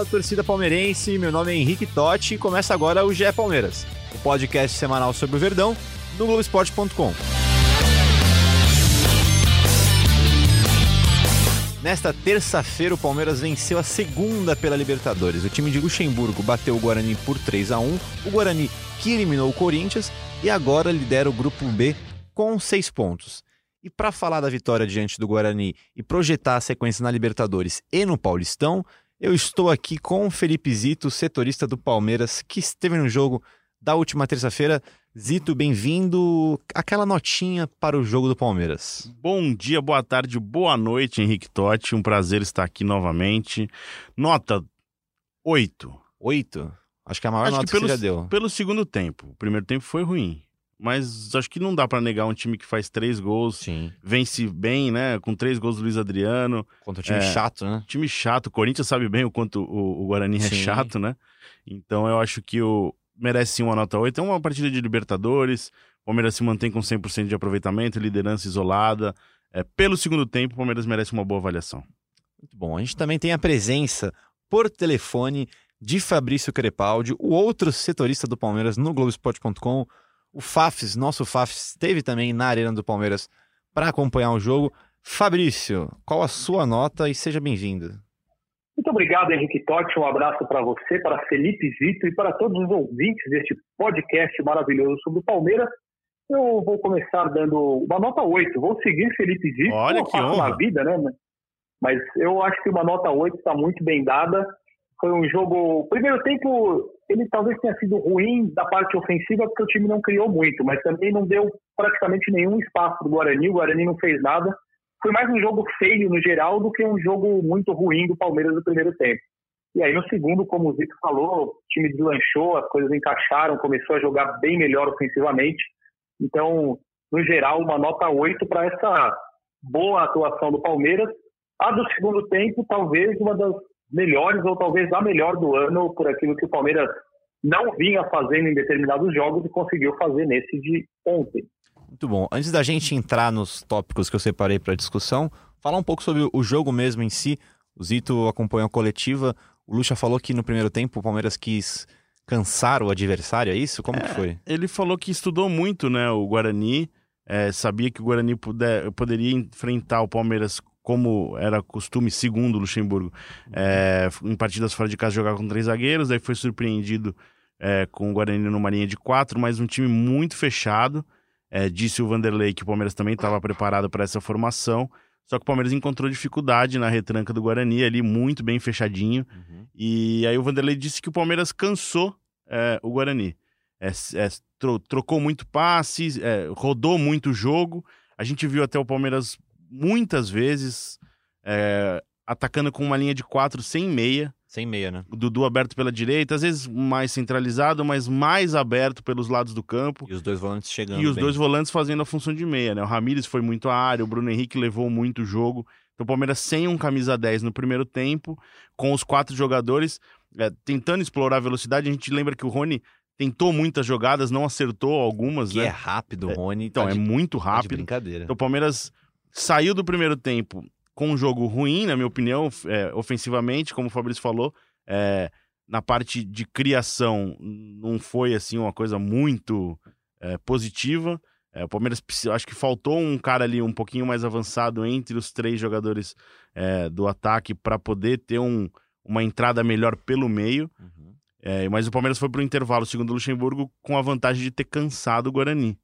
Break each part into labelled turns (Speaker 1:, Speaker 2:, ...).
Speaker 1: Fala, torcida palmeirense. Meu nome é Henrique Totti e começa agora o GE Palmeiras, o podcast semanal sobre o Verdão no Globoesporte.com. Nesta terça-feira, o Palmeiras venceu a segunda pela Libertadores. O time de Luxemburgo bateu o Guarani por 3 a 1 o Guarani que eliminou o Corinthians e agora lidera o Grupo B com seis pontos. E para falar da vitória diante do Guarani e projetar a sequência na Libertadores e no Paulistão, eu estou aqui com o Felipe Zito, setorista do Palmeiras, que esteve no jogo da última terça-feira. Zito, bem-vindo. Aquela notinha para o jogo do Palmeiras.
Speaker 2: Bom dia, boa tarde, boa noite, Henrique Totti. Um prazer estar aqui novamente. Nota 8.
Speaker 1: Oito? Acho que é a maior
Speaker 2: Acho
Speaker 1: nota
Speaker 2: que
Speaker 1: que,
Speaker 2: pelo,
Speaker 1: você já deu.
Speaker 2: pelo segundo tempo. O primeiro tempo foi ruim. Mas acho que não dá pra negar um time que faz três gols,
Speaker 1: Sim.
Speaker 2: vence bem, né? Com três gols do Luiz Adriano.
Speaker 1: Contra o time
Speaker 2: É.
Speaker 1: chato, né?
Speaker 2: Time chato. O Corinthians sabe bem o quanto o, o Guarani é
Speaker 1: Sim.
Speaker 2: chato, né? Então eu acho que o merece uma nota 8. É uma partida de Libertadores. O Palmeiras se mantém com 100% de aproveitamento, liderança isolada. É, pelo segundo tempo, o Palmeiras merece uma boa avaliação.
Speaker 1: Muito bom. A gente também tem a presença por telefone de Fabrício Crepaldi, o outro setorista do Palmeiras no Globoesporte.com. O Fafs, nosso Fafs, esteve também na Arena do Palmeiras para acompanhar o jogo. Fabrício, qual a sua nota e seja bem-vindo.
Speaker 3: Muito obrigado, Henrique Totti. Um abraço para você, para Felipe Zito e para todos os ouvintes deste podcast maravilhoso sobre o Palmeiras. Eu vou começar dando uma nota 8. Vou seguir Felipe Zito.
Speaker 2: Olha que honra.
Speaker 3: na vida, né? Mas eu acho que uma nota 8 está muito bem dada. Foi um jogo. Primeiro tempo, ele talvez tenha sido ruim da parte ofensiva, porque o time não criou muito, mas também não deu praticamente nenhum espaço para o Guarani. O Guarani não fez nada. Foi mais um jogo feio no geral do que um jogo muito ruim do Palmeiras no primeiro tempo. E aí no segundo, como o Zito falou, o time deslanchou, as coisas encaixaram, começou a jogar bem melhor ofensivamente. Então, no geral, uma nota 8 para essa boa atuação do Palmeiras. A do segundo tempo, talvez uma das melhores, ou talvez a melhor do ano, por aquilo que o Palmeiras não vinha fazendo em determinados jogos e conseguiu fazer nesse de ontem.
Speaker 1: Muito bom. Antes da gente entrar nos tópicos que eu separei para discussão, falar um pouco sobre o jogo mesmo em si. O Zito acompanhou a coletiva. O Lucha falou que no primeiro tempo o Palmeiras quis cansar o adversário, é isso? Como que foi?
Speaker 2: Ele falou que estudou muito, né, o Guarani, é, sabia que o Guarani puder, poderia enfrentar o Palmeiras como era costume, segundo o Luxemburgo, é, em partidas fora de casa jogar com três zagueiros, aí foi surpreendido é, com o Guarani numa linha de quatro, mas um time muito fechado. É, disse o Vanderlei que o Palmeiras também estava preparado para essa formação, só que o Palmeiras encontrou dificuldade na retranca do Guarani ali, muito bem fechadinho. E aí o Vanderlei disse que o Palmeiras cansou o Guarani. É, é, tro- trocou muito passes, é, rodou muito o jogo. A gente viu até o Palmeiras muitas vezes é, atacando com uma linha de quatro sem meia.
Speaker 1: Sem meia, né?
Speaker 2: O Dudu aberto pela direita, às vezes mais centralizado, mas mais aberto pelos lados do campo.
Speaker 1: E os dois volantes chegando
Speaker 2: E os
Speaker 1: bem.
Speaker 2: dois volantes fazendo a função de meia, né? O Ramires foi muito à área, o Bruno Henrique levou muito o jogo. Então o Palmeiras sem um camisa 10 no primeiro tempo, com os quatro jogadores é, tentando explorar a velocidade. A gente lembra que o Rony tentou muitas jogadas, não acertou algumas,
Speaker 1: Que
Speaker 2: né?
Speaker 1: é rápido, o Rony.
Speaker 2: Então,
Speaker 1: tá
Speaker 2: é
Speaker 1: de,
Speaker 2: muito
Speaker 1: tá de
Speaker 2: rápido.
Speaker 1: brincadeira.
Speaker 2: Então o Palmeiras saiu do primeiro tempo com um jogo ruim, na minha opinião, é, ofensivamente, como o Fabrício falou. É, na parte de criação, não foi assim uma coisa muito é, positiva. É, o Palmeiras, acho que faltou um cara ali um pouquinho mais avançado entre os três jogadores é, do ataque para poder ter um, uma entrada melhor pelo meio.
Speaker 1: Uhum.
Speaker 2: É, mas o Palmeiras foi para o intervalo, segundo o Luxemburgo, com a vantagem de ter cansado o Guarani.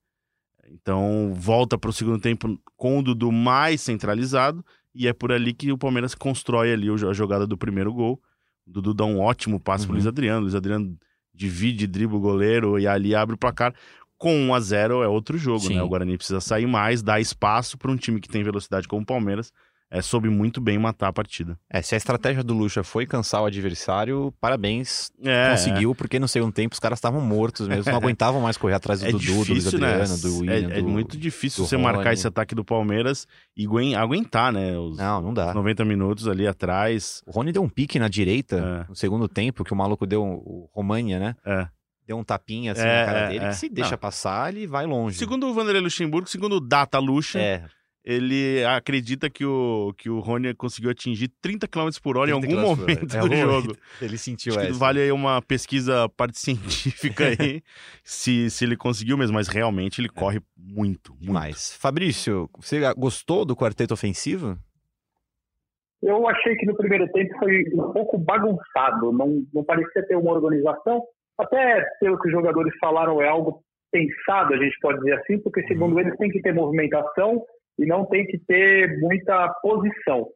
Speaker 2: Então volta para o segundo tempo com o Dudu mais centralizado e é por ali que o Palmeiras constrói ali o- a jogada do primeiro gol. O Dudu dá um ótimo passe
Speaker 1: Uhum.
Speaker 2: pro Luiz Adriano. O Luiz Adriano divide, dribla o goleiro e ali abre o placar. Com 1 a 0 é outro jogo,
Speaker 1: Sim.
Speaker 2: né? O Guarani precisa sair mais, dar espaço para um time que tem velocidade como o Palmeiras é, soube muito bem matar a partida.
Speaker 1: É, se a estratégia do Lucha foi cansar o adversário, parabéns,
Speaker 2: É,
Speaker 1: conseguiu, porque no segundo tempo os caras estavam mortos mesmo, não aguentavam mais correr atrás do
Speaker 2: É
Speaker 1: Dudu, do Luiz
Speaker 2: difícil, né?
Speaker 1: Adriano, do William,
Speaker 2: é, é
Speaker 1: do...
Speaker 2: muito difícil você marcar
Speaker 1: Rony.
Speaker 2: esse ataque do Palmeiras e aguen- aguentar, né? Os
Speaker 1: Não, não dá.
Speaker 2: 90 minutos ali atrás.
Speaker 1: O Rony deu um pique na direita
Speaker 2: É.
Speaker 1: no segundo tempo, que o maluco deu, o România, né?
Speaker 2: É.
Speaker 1: Deu um tapinha assim
Speaker 2: É,
Speaker 1: na cara
Speaker 2: é,
Speaker 1: dele,
Speaker 2: é.
Speaker 1: que se deixa
Speaker 2: Não.
Speaker 1: passar, ele vai longe.
Speaker 2: Segundo o Vanderlei Luxemburgo, segundo o Data Luxa,
Speaker 1: É,
Speaker 2: ele acredita que o, que o Rony conseguiu atingir 30 km por hora em
Speaker 1: 30
Speaker 2: algum momento
Speaker 1: É,
Speaker 2: do jogo.
Speaker 1: ele sentiu
Speaker 2: Acho que
Speaker 1: essa.
Speaker 2: vale aí uma pesquisa parte científica aí, se, se ele conseguiu mesmo, mas realmente ele corre muito, muito.
Speaker 1: Demais. Fabrício, você gostou do quarteto ofensivo?
Speaker 3: Eu achei que no primeiro tempo foi um pouco bagunçado, não, não parecia ter uma organização. Até pelo que os jogadores falaram, é algo pensado, a gente pode dizer assim, porque segundo eles tem que ter movimentação e não tem que ter muita posição.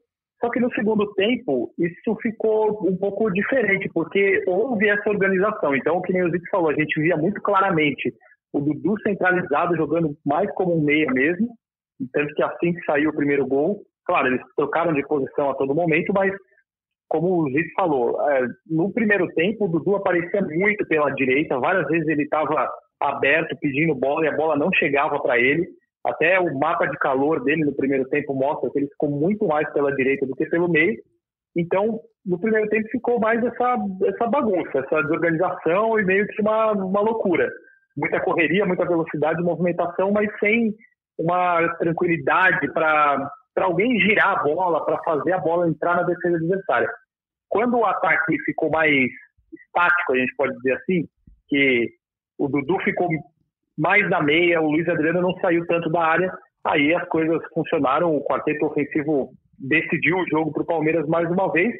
Speaker 3: Só que no segundo tempo, isso ficou um pouco diferente, porque houve essa organização. Então, o que nem o Zito falou, a gente via muito claramente o Dudu centralizado, jogando mais como um meia mesmo, tanto que assim que saiu o primeiro gol, claro, eles trocaram de posição a todo momento, mas como o Zito falou, é, no primeiro tempo o Dudu aparecia muito pela direita, várias vezes ele estava aberto pedindo bola e a bola não chegava para ele. Até o mapa de calor dele no primeiro tempo mostra que ele ficou muito mais pela direita do que pelo meio. Então, no primeiro tempo ficou mais essa, essa bagunça, essa desorganização e meio que uma, uma loucura. Muita correria, muita velocidade, movimentação, mas sem uma tranquilidade para alguém girar a bola, para fazer a bola entrar na defesa adversária. Quando o ataque ficou mais estático, a gente pode dizer assim, que o Dudu ficou mais na meia, o Luiz Adriano não saiu tanto da área, aí as coisas funcionaram, o quarteto ofensivo decidiu o jogo para o Palmeiras mais uma vez,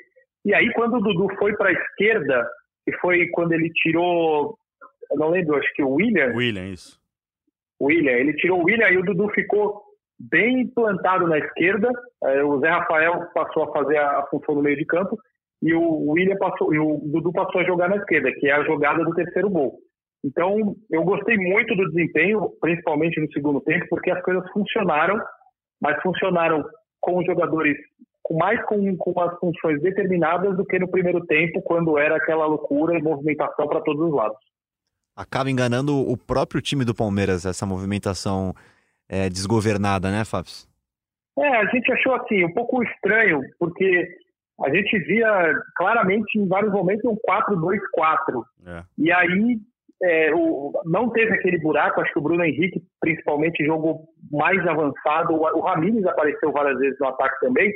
Speaker 3: e aí quando o Dudu foi para a esquerda, que foi quando ele tirou, não lembro, acho que o William,
Speaker 2: William, isso.
Speaker 3: William, ele tirou o William e o Dudu ficou bem plantado na esquerda, eh, o Zé Rafael passou a fazer a a função no meio de campo, e o William passou, e o Dudu passou a jogar na esquerda, que é a jogada do terceiro gol. Então, eu gostei muito do desempenho, principalmente no segundo tempo, porque as coisas funcionaram, mas funcionaram com os jogadores com mais com, com as funções determinadas do que no primeiro tempo, quando era aquela loucura e movimentação para todos os lados.
Speaker 1: Acaba enganando o próprio time do Palmeiras, essa movimentação é, desgovernada, né, Fábio?
Speaker 3: É, a gente achou assim, um pouco estranho, porque a gente via claramente em vários momentos um 4-2-4.
Speaker 2: É.
Speaker 3: E aí é, o, não teve aquele buraco, acho que o Bruno Henrique principalmente jogou mais avançado, o, o Ramires apareceu várias vezes no ataque também,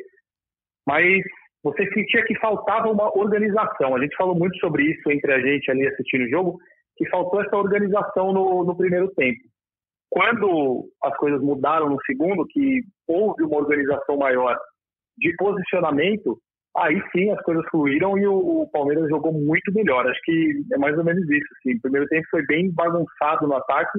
Speaker 3: mas você sentia que faltava uma organização. A gente falou muito sobre isso entre a gente ali assistindo o jogo, que faltou essa organização no, no primeiro tempo. Quando as coisas mudaram no segundo, que houve uma organização maior de posicionamento, aí sim as coisas fluíram e o, Palmeiras jogou muito melhor. Acho que é mais ou menos isso. Assim. O primeiro tempo foi bem bagunçado no ataque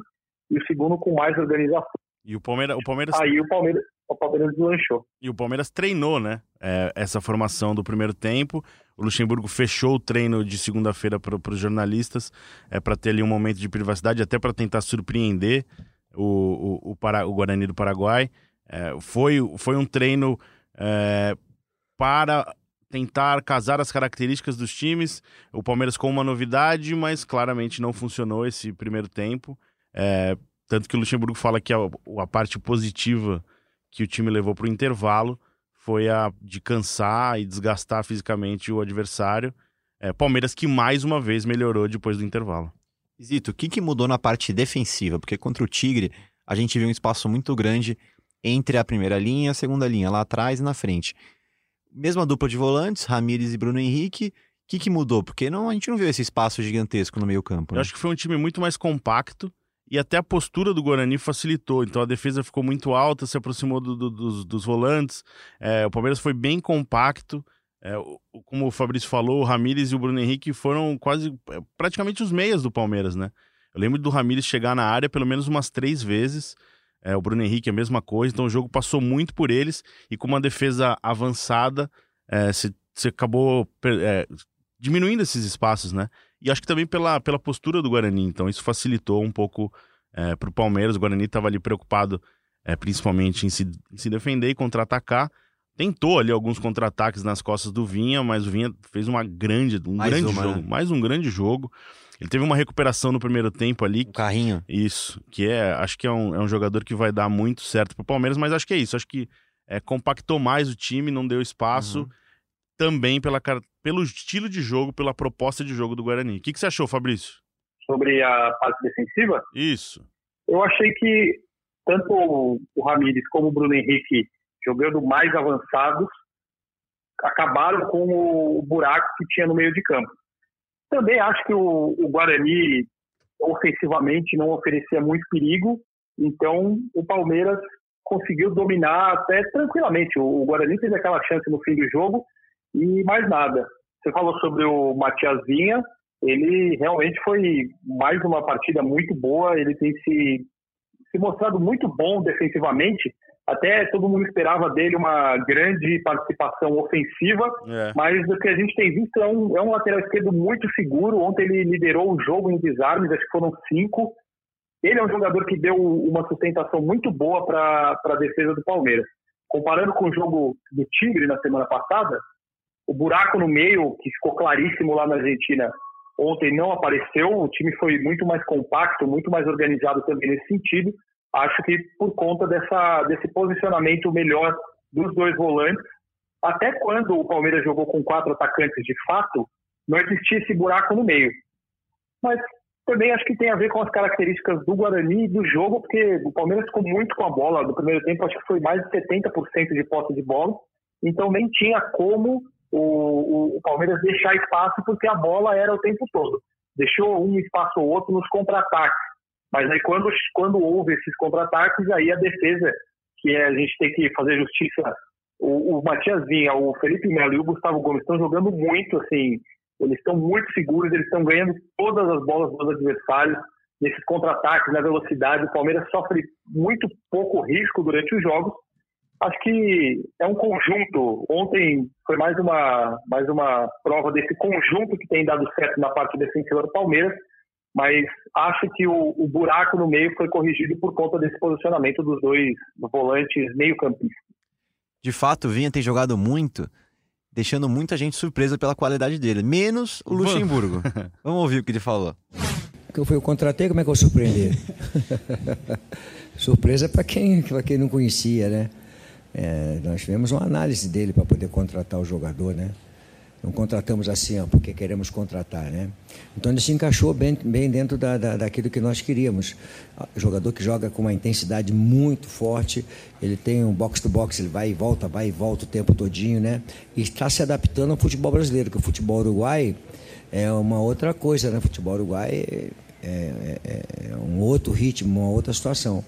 Speaker 3: e o segundo com mais organização.
Speaker 2: E o Palmeiras, o Palmeiras,
Speaker 3: Aí o Palmeiras, o Palmeiras deslanchou.
Speaker 2: e o Palmeiras treinou, né? é, essa formação do primeiro tempo. O Luxemburgo fechou o treino de segunda-feira para os jornalistas, é, para ter ali um momento de privacidade, até para tentar surpreender o, o, o, Para- o Guarani do Paraguai. É, foi, foi um treino é, para tentar casar as características dos times. O Palmeiras com uma novidade, mas claramente não funcionou esse primeiro tempo. É, tanto que o Luxemburgo fala que a, a parte positiva que o time levou para o intervalo foi a de cansar e desgastar fisicamente o adversário. É, Palmeiras que mais uma vez melhorou depois do intervalo.
Speaker 1: Zito, o que, que mudou na parte defensiva? Porque contra o Tigre, a gente viu um espaço muito grande entre a primeira linha e a segunda linha, lá atrás e na frente. Mesma dupla de volantes, Ramires e Bruno Henrique. O que, que mudou? Porque não, a gente não viu esse espaço gigantesco no meio campo.
Speaker 2: Eu
Speaker 1: Né?
Speaker 2: acho que foi um time muito mais compacto e até a postura do Guarani facilitou. Então a defesa ficou muito alta, se aproximou do- do- dos, dos volantes. É, o Palmeiras foi bem compacto. É, como o Fabrício falou, o Ramires e o Bruno Henrique foram quase é, praticamente os meias do Palmeiras, né? Eu lembro do Ramires chegar na área pelo menos umas três vezes. É, o Bruno Henrique a mesma coisa. Então o jogo passou muito por eles e com uma defesa avançada, é, você você acabou é, diminuindo esses espaços, né? E acho que também pela, pela postura do Guarani. Então, isso facilitou um pouco para o Palmeiras. O Guarani estava ali preocupado, é, principalmente, em se, em se defender e contra-atacar. tentou ali alguns contra-ataques nas costas do Vinha, mas o Vinha fez uma grande, um
Speaker 1: Mais
Speaker 2: grande
Speaker 1: uma,
Speaker 2: jogo,
Speaker 1: né?
Speaker 2: mais um grande jogo. Ele teve uma recuperação no primeiro tempo ali,
Speaker 1: O carrinho.
Speaker 2: isso, que é, acho que é um, é um jogador que vai dar muito certo pro Palmeiras, mas acho que é isso, acho que é, compactou mais o time, não deu espaço,
Speaker 1: Uhum.
Speaker 2: também pela, pelo estilo de jogo, pela proposta de jogo do Guarani. O que, que você achou, Fabrício?
Speaker 3: Sobre a parte defensiva,
Speaker 2: Isso.
Speaker 3: eu achei que tanto o Ramires como o Bruno Henrique jogando mais avançados acabaram com o buraco que tinha no meio de campo. Também acho que o, o Guarani ofensivamente não oferecia muito perigo, então o Palmeiras conseguiu dominar até tranquilamente. O, o Guarani teve aquela chance no fim do jogo e mais nada. Você falou sobre o Matias Vinha, ele realmente foi mais uma partida muito boa, ele tem se, se mostrado muito bom defensivamente, até todo mundo esperava dele uma grande participação ofensiva,
Speaker 2: É.
Speaker 3: mas o que a gente tem visto é um, é um lateral esquerdo muito seguro. Ontem ele liderou o jogo em desarmes, acho que foram cinco. Ele é um jogador que deu uma sustentação muito boa para a defesa do Palmeiras. Comparando com o jogo do Tigre na semana passada, o buraco no meio, que ficou claríssimo lá na Argentina, ontem não apareceu. O time foi muito mais compacto, muito mais organizado também nesse sentido. Acho que por conta dessa, desse posicionamento melhor dos dois volantes, até quando o Palmeiras jogou com quatro atacantes de fato, não existia esse buraco no meio. Mas também acho que tem a ver com as características do Guarani e do jogo, porque o Palmeiras ficou muito com a bola. No primeiro tempo, acho que foi mais de 70% de posse de bola. Então nem tinha como o, o, o Palmeiras deixar espaço, porque a bola era o tempo todo. Deixou um espaço ou outro nos contra-ataques. Mas aí quando, quando houve esses contra-ataques, aí a defesa, que é, a gente tem que fazer justiça o, o Matias Vinha, o Felipe Melo e o Gustavo Gomes estão jogando muito, assim, eles estão muito seguros, eles estão ganhando todas as bolas dos adversários, nesses contra-ataques, na velocidade, o Palmeiras sofre muito pouco risco durante os jogos. Acho que é um conjunto. Ontem foi mais uma, mais uma prova desse conjunto que tem dado certo na parte defensiva do Palmeiras, mas acho que o, o buraco no meio foi corrigido por conta desse posicionamento dos dois volantes meio-campistas.
Speaker 1: De fato, o Vinha tem jogado muito, deixando muita gente surpresa pela qualidade dele, menos o Luxemburgo. Vamos ouvir o que ele falou.
Speaker 4: que eu fui, eu contratei, como é que eu vou surpreender? Surpresa para quem, pra quem não conhecia, né? É, nós tivemos uma análise dele para poder contratar o jogador, né? Não contratamos assim, porque queremos contratar, né? Então ele se encaixou bem, bem dentro da, da, daquilo que nós queríamos. O jogador que joga com uma intensidade muito forte, ele tem um box-to-box, ele vai e volta, vai e volta o tempo todinho, né? E está se adaptando ao futebol brasileiro, que o futebol uruguai é uma outra coisa, né? O futebol uruguai é, é, é, é um outro ritmo, uma outra situação.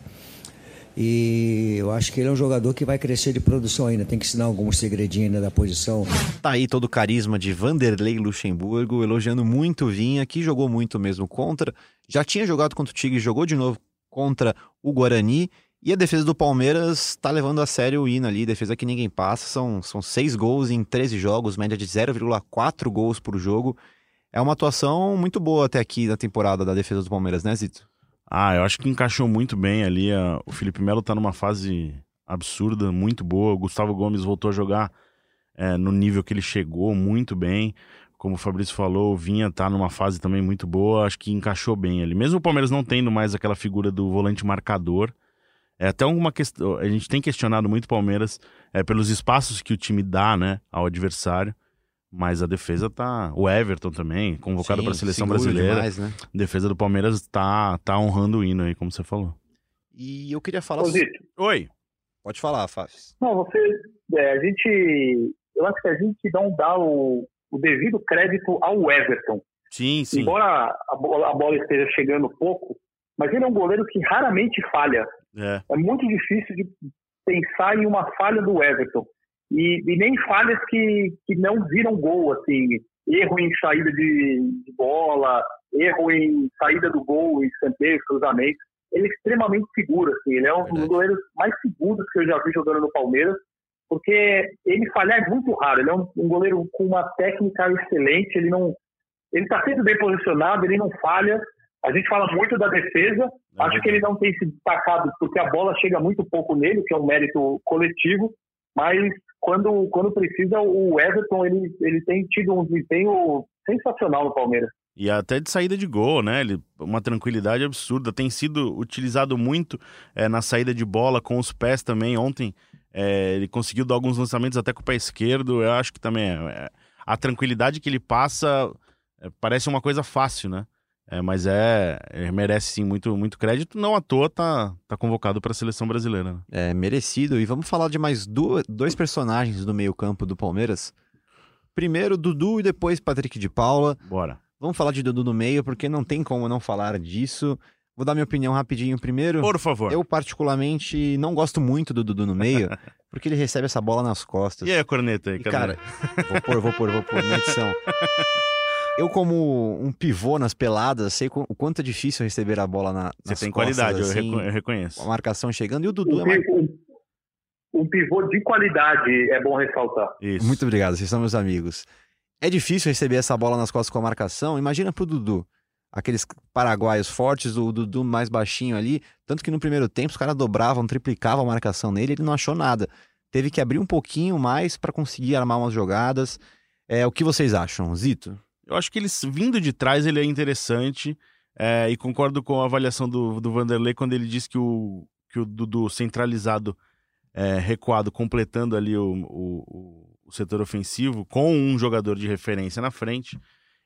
Speaker 4: E eu acho que ele é um jogador que vai crescer de produção ainda. Tem que ensinar alguns segredinhos ainda da posição.
Speaker 1: Tá aí todo o carisma de Vanderlei Luxemburgo, elogiando muito o Vinha, que jogou muito mesmo contra. Já tinha jogado contra o Tigre, jogou de novo contra o Guarani. E a defesa do Palmeiras tá levando a sério o hino ali, defesa que ninguém passa. São, são seis gols em 13 jogos, média de 0,4 gols por jogo. É uma atuação muito boa até aqui na temporada da defesa do Palmeiras, né, Zito?
Speaker 2: Ah, eu acho que encaixou muito bem ali. a- O Felipe Melo tá numa fase absurda, muito boa. O Gustavo Gomes voltou a jogar é, no nível que ele chegou, muito bem. Como o Fabrício falou, o Vinha tá numa fase também muito boa. Acho que encaixou bem ali. Mesmo o Palmeiras não tendo mais aquela figura do volante marcador. É até uma questão. A gente tem questionado muito o Palmeiras é, pelos espaços que o time dá, né, ao adversário. Mas a defesa tá. O Everton também, convocado para a seleção brasileira.
Speaker 1: demais, né?
Speaker 2: A defesa do Palmeiras tá, tá honrando o hino aí, como você falou.
Speaker 1: E eu queria falar.
Speaker 3: Ô, Zito,
Speaker 2: Oi.
Speaker 1: Pode falar, Fábio.
Speaker 3: Não, você. é, a gente. Eu acho que a gente não dá o, o devido crédito ao Everton.
Speaker 2: Sim, sim.
Speaker 3: Embora a bola, a bola esteja chegando pouco, mas ele é um goleiro que raramente falha.
Speaker 2: É.
Speaker 3: É muito difícil de pensar em uma falha do Everton. E, e nem falhas que, que não viram gol, assim. Erro em saída de, de bola, erro em saída do gol, escanteios, cruzamentos. Ele é extremamente seguro, assim. Ele é um dos goleiros mais seguros que eu já vi jogando no Palmeiras, porque ele falhar é muito raro. Ele é um, um goleiro com uma técnica excelente, ele não... Ele está sempre bem posicionado, ele não falha. A gente fala muito da defesa, Acho que ele não tem se destacado porque a bola chega muito pouco nele, que é um mérito coletivo, mas quando, quando precisa, o Everton ele, ele tem tido um desempenho sensacional no Palmeiras.
Speaker 2: E até de saída de gol, né? Ele, uma tranquilidade absurda. Tem sido utilizado muito é, na saída de bola com os pés também. Ontem é, ele conseguiu dar alguns lançamentos até com o pé esquerdo. Eu acho que também é, é a tranquilidade que ele passa é, parece uma coisa fácil, né? É, mas é, merece sim muito, muito crédito. Não à toa tá, tá convocado para a seleção brasileira. Né?
Speaker 1: É merecido. E vamos falar de mais do, dois personagens do meio-campo do Palmeiras. Primeiro Dudu e depois Patrick de Paula.
Speaker 2: Bora.
Speaker 1: Vamos falar de Dudu no meio, porque não tem como não falar disso. Vou dar minha opinião rapidinho primeiro.
Speaker 2: Por favor.
Speaker 1: Eu, particularmente, não gosto muito do Dudu no meio, porque ele recebe essa bola nas costas.
Speaker 2: E aí, a corneta aí,
Speaker 1: e, cara? vou pôr, vou pôr, vou pôr na edição. Eu, como um pivô nas peladas, sei o quanto é difícil receber a bola na,
Speaker 2: Você tem qualidade, assim, eu reconheço.
Speaker 1: A marcação chegando. E o Dudu
Speaker 3: um,
Speaker 1: é mais...
Speaker 3: um pivô de qualidade, é bom ressaltar.
Speaker 1: Isso. Muito obrigado, vocês são meus amigos. É difícil receber essa bola nas costas com a marcação. Imagina pro Dudu. Aqueles paraguaios fortes, o Dudu mais baixinho ali. Tanto que no primeiro tempo os caras dobravam, triplicavam a marcação nele, ele não achou nada. Teve que abrir um pouquinho mais para conseguir armar umas jogadas. É, o que vocês acham, Zito?
Speaker 2: Eu acho que ele, vindo de trás, ele é interessante. É, e concordo com a avaliação do, do Vanderlei quando ele diz que o, que o Dudu centralizado, é, recuado, completando ali o, o, o setor ofensivo, com um jogador de referência na frente,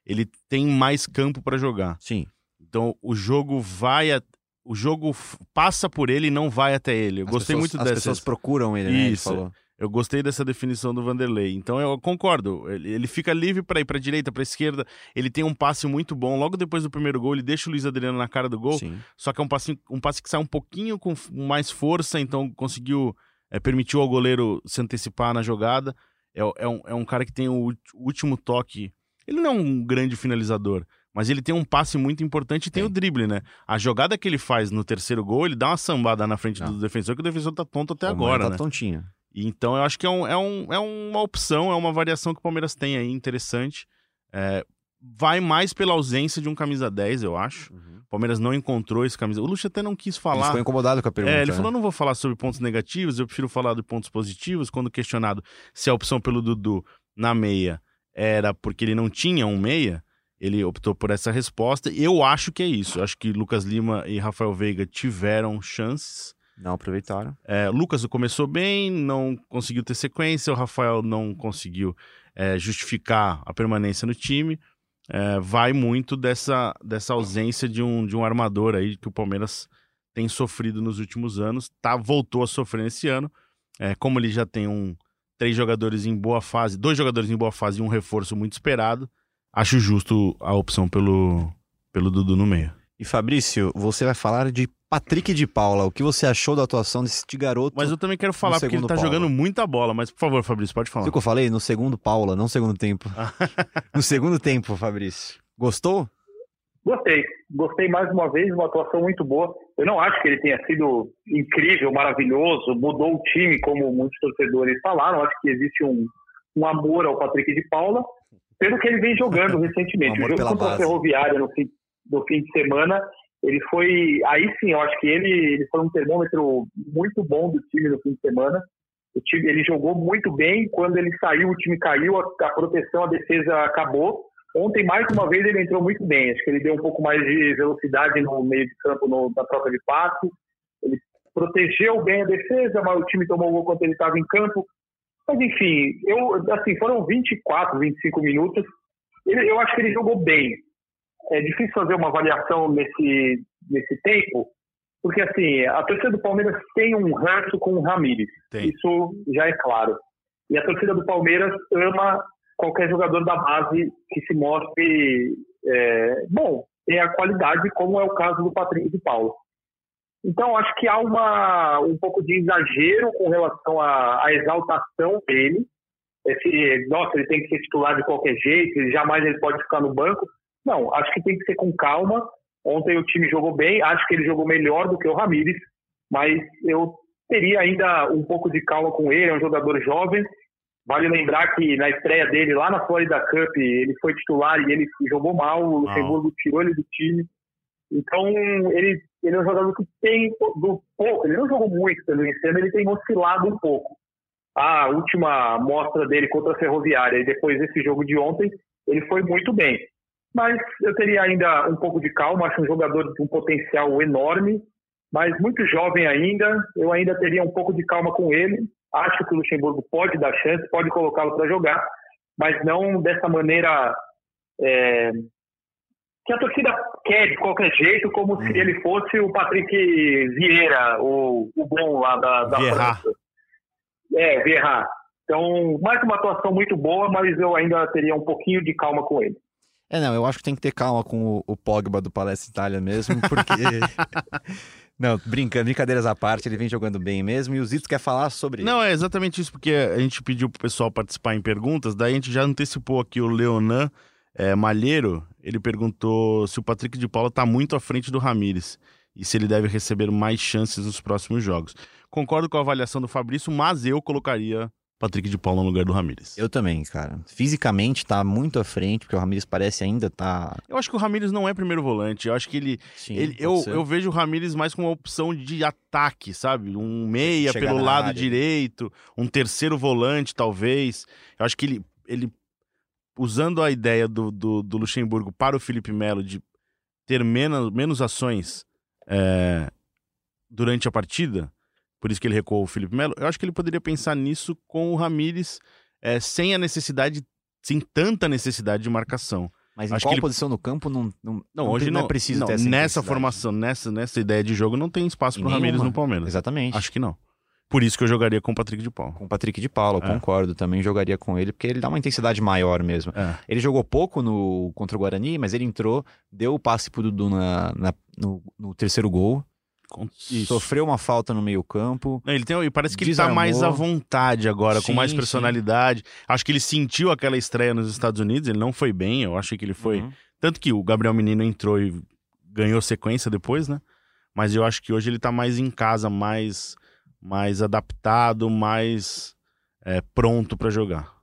Speaker 2: ele tem mais campo para jogar.
Speaker 1: Sim.
Speaker 2: Então o jogo vai. A... O jogo passa por ele e não vai até ele. Eu
Speaker 1: as
Speaker 2: gostei
Speaker 1: pessoas,
Speaker 2: muito dessa.
Speaker 1: As pessoas procuram ele, né?
Speaker 2: Isso. Eu gostei dessa definição do Vanderlei. Então eu concordo. Ele, ele fica livre para ir para direita, para esquerda. Ele tem um passe muito bom. Logo depois do primeiro gol, ele deixa o Luiz Adriano na cara do gol.
Speaker 1: Sim.
Speaker 2: Só que é um passe, um passe que sai um pouquinho com mais força. Então conseguiu, é, permitiu ao goleiro se antecipar na jogada. É, é, um, é um cara que tem o último toque. Ele não é um grande finalizador, mas ele tem um passe muito importante e tem, tem, o drible, né? A jogada que ele faz no terceiro gol, ele dá uma sambada na frente não. do defensor, que o defensor tá tonto até
Speaker 1: o
Speaker 2: agora,
Speaker 1: tá
Speaker 2: né?
Speaker 1: tontinho.
Speaker 2: Então eu acho que é, um, é, um, é uma opção, é uma variação que o Palmeiras tem aí interessante. É, vai mais pela ausência de um camisa 10, eu acho. Uhum. O Palmeiras não encontrou esse camisa. O Luxo até não quis falar. Ele
Speaker 1: ficou incomodado com a pergunta.
Speaker 2: É, ele
Speaker 1: né?
Speaker 2: falou: não vou falar sobre pontos negativos, eu prefiro falar de pontos positivos. Quando questionado se a opção pelo Dudu na meia era porque ele não tinha um meia, ele optou por essa resposta. Eu acho que é isso. Eu acho que Lucas Lima e Rafael Veiga tiveram chances.
Speaker 1: Não aproveitaram.
Speaker 2: É, Lucas começou bem, não conseguiu ter sequência. O Rafael não conseguiu é, justificar a permanência no time. É, vai muito dessa, dessa ausência de um, de um armador aí que o Palmeiras tem sofrido nos últimos anos. Tá, voltou a sofrer nesse ano. É, como ele já tem um, três jogadores em boa fase, dois jogadores em boa fase e um reforço muito esperado, acho justo a opção pelo, pelo Dudu no meio.
Speaker 1: E Fabrício, você vai falar de Patrick de Paula. O que você achou da atuação desse garoto?
Speaker 2: Mas eu também quero falar porque ele tá
Speaker 1: Paula.
Speaker 2: jogando muita bola. Mas por favor, Fabrício, pode falar.
Speaker 1: Viu o que eu falei? No segundo Paula, não segundo tempo. no segundo tempo, Fabrício. Gostou?
Speaker 3: Gostei. Gostei mais uma vez, uma atuação muito boa. Eu não acho que ele tenha sido incrível, maravilhoso, mudou o time, como muitos torcedores falaram. Acho que existe um, um amor ao Patrick de Paula, pelo que ele vem jogando recentemente.
Speaker 1: Um
Speaker 3: o jogo contra a Ferroviária no fim, no fim de semana, ele foi. Aí sim, eu acho que ele, ele foi um termômetro muito bom do time no fim de semana. O time, ele jogou muito bem. Quando ele saiu, o time caiu, a, a proteção, a defesa acabou. Ontem, mais uma vez, ele entrou muito bem. Acho que ele deu um pouco mais de velocidade no meio de campo, no, na troca de passe. Ele protegeu bem a defesa, mas o time tomou gol quando ele estava em campo. Mas, enfim, eu, assim, foram 24, 25 minutos. Ele, eu acho que ele jogou bem. É difícil fazer uma avaliação nesse, nesse tempo, porque, assim, a torcida do Palmeiras tem um ranço com o Ramires.
Speaker 2: Tem.
Speaker 3: Isso já é claro. E a torcida do Palmeiras ama qualquer jogador da base que se mostre é, bom, tem a qualidade, como é o caso do Patrick de Paulo. Então, acho que há uma, um pouco de exagero com relação à, à exaltação dele. Esse, nossa, ele tem que ser titular de qualquer jeito, jamais ele pode ficar no banco. Não, acho que tem que ser com calma. Ontem o time jogou bem, acho que ele jogou melhor do que o Ramires, mas eu teria ainda um pouco de calma com ele, é um jogador jovem, Vale lembrar que na estreia dele lá na Florida Cup, ele foi titular e ele jogou mal, o Luxemburgo tirou ele do time. Então, ele, ele é um jogador que tem do pouco, ele não jogou muito pelo Encena, ele tem oscilado um pouco. a última mostra dele contra a Ferroviária e depois desse jogo de ontem, ele foi muito bem. Mas eu teria ainda um pouco de calma, acho um jogador de um potencial enorme, mas muito jovem ainda, eu ainda teria um pouco de calma com ele. Acho que o Luxemburgo pode dar chance, pode colocá-lo para jogar, mas não dessa maneira é, que a torcida quer de qualquer jeito, como se ele fosse o Patrick Vieira, o, o bom lá da, da
Speaker 2: Vieira.
Speaker 3: França. É, Vieira. Então, mais uma atuação muito boa, mas eu ainda teria um pouquinho de calma com ele.
Speaker 1: É, não, eu acho que tem que ter calma com o, o Pogba do Palestra Itália mesmo, porque. não, brincando, brincadeiras à parte, ele vem jogando bem mesmo e o Zito quer falar sobre
Speaker 2: Não, é exatamente isso, porque a gente pediu pro pessoal participar em perguntas, daí a gente já antecipou aqui o Leonan é, Malheiro, ele perguntou se o Patrick de Paula tá muito à frente do Ramires e se ele deve receber mais chances nos próximos jogos. Concordo com a avaliação do Fabrício, mas eu colocaria Patrick de Paula no lugar do Ramires.
Speaker 1: Eu também, cara. Fisicamente tá muito à frente, porque o Ramires parece ainda tá.
Speaker 2: Eu acho que o Ramires não é primeiro volante. Eu acho que ele.
Speaker 1: Sim,
Speaker 2: ele eu,
Speaker 1: ser.
Speaker 2: eu vejo o Ramires mais como uma opção de ataque, sabe? Um meia
Speaker 1: Chegar
Speaker 2: pelo lado
Speaker 1: área.
Speaker 2: direito, um terceiro volante, talvez. Eu acho que ele, ele usando a ideia do, do, do Luxemburgo para o Felipe Melo de ter menos, menos ações é, durante a partida, por isso que ele recuou o Felipe Melo, eu acho que ele poderia pensar nisso com o Ramires é, sem a necessidade, sem tanta necessidade de marcação.
Speaker 1: Mas em
Speaker 2: Acho
Speaker 1: qual
Speaker 2: ele-
Speaker 1: posição no campo não. Não,
Speaker 2: Não, hoje
Speaker 1: tem-
Speaker 2: não,
Speaker 1: é preciso
Speaker 2: não,
Speaker 1: ter essa
Speaker 2: nessa formação, nessa, nessa ideia de jogo, não tem espaço
Speaker 1: Em
Speaker 2: pro Ramires no Palmeiras.
Speaker 1: Exatamente.
Speaker 2: Acho que não. Por isso que eu jogaria com o Patrick de Paula.
Speaker 1: Com o Patrick de Paula, eu
Speaker 2: É.
Speaker 1: concordo. Também jogaria com ele, porque ele dá uma intensidade maior mesmo.
Speaker 2: É.
Speaker 1: Ele jogou pouco no, contra o Guarani, mas ele entrou, deu o passe pro Dudu na, na- no, no terceiro gol,
Speaker 2: Isso.
Speaker 1: sofreu uma falta no meio-campo.
Speaker 2: Ele tem, e parece que ele tá
Speaker 1: Desarmou.
Speaker 2: mais à vontade agora, com
Speaker 1: Sim,
Speaker 2: mais
Speaker 1: sim.
Speaker 2: personalidade. Acho que ele sentiu aquela estreia nos Estados Unidos, ele não foi bem, eu achei que ele foi.
Speaker 1: Uhum.
Speaker 2: Tanto que o Gabriel Menino entrou e ganhou sequência depois, né? Mas eu acho que hoje ele tá mais em casa, mais, mais adaptado, mais é, pronto pra jogar.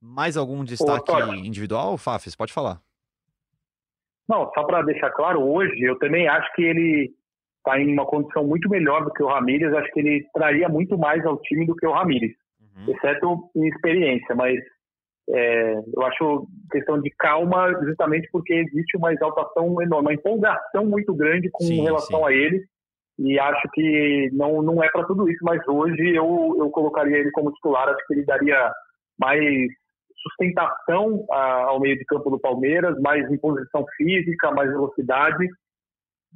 Speaker 1: Mais algum destaque
Speaker 3: Totti.
Speaker 1: individual, Fafis? Pode falar.
Speaker 3: Não, só para deixar claro, hoje eu também acho que ele está em uma condição muito melhor do que o Ramírez. Acho que ele traria muito mais ao time do que o Ramírez,
Speaker 1: Uhum.
Speaker 3: exceto em experiência. Mas é, eu acho questão de calma, justamente porque existe uma exaltação enorme, uma empolgação muito grande com
Speaker 1: Sim,
Speaker 3: relação
Speaker 1: sim.
Speaker 3: a ele. E acho que não, não é para tudo isso, mas hoje eu, eu colocaria ele como titular. Acho que ele daria mais sustentação ah, ao meio de campo do Palmeiras, mais imposição física, mais velocidade,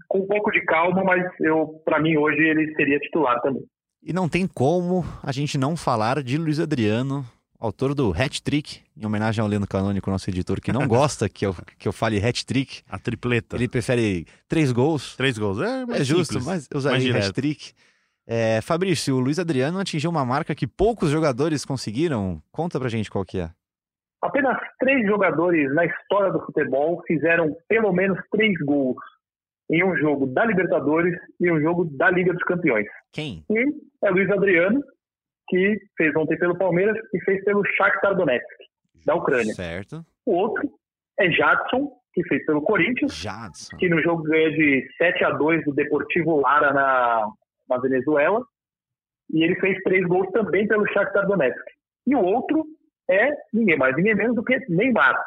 Speaker 3: com um pouco de calma, mas eu, para mim hoje ele seria titular também.
Speaker 1: E não tem como a gente não falar de Luiz Adriano, autor do hat-trick, em homenagem ao Leno Canônico, nosso editor, que não gosta que eu, que eu fale hat-trick.
Speaker 2: A tripleta.
Speaker 1: Ele prefere três gols.
Speaker 2: Três gols. É, mais
Speaker 1: É justo,
Speaker 2: simples.
Speaker 1: mas eu usaria
Speaker 2: direto.
Speaker 1: hat-trick. É, Fabrício, o Luiz Adriano atingiu uma marca que poucos jogadores conseguiram. Conta pra gente qual que é.
Speaker 3: Apenas três jogadores na história do futebol fizeram pelo menos três gols em um jogo da Libertadores e um jogo da Liga dos Campeões.
Speaker 1: Quem?
Speaker 3: Um é Luiz Adriano, que fez ontem pelo Palmeiras e fez pelo Shakhtar Donetsk, da Ucrânia.
Speaker 1: Certo.
Speaker 3: O outro é Jadson, que fez pelo Corinthians,
Speaker 1: Jadson.
Speaker 3: que no jogo ganha de 7 a 2 do Deportivo Lara na, na Venezuela. E ele fez três gols também pelo Shakhtar Donetsk. E o outro é ninguém mais, ninguém menos do que Neymar.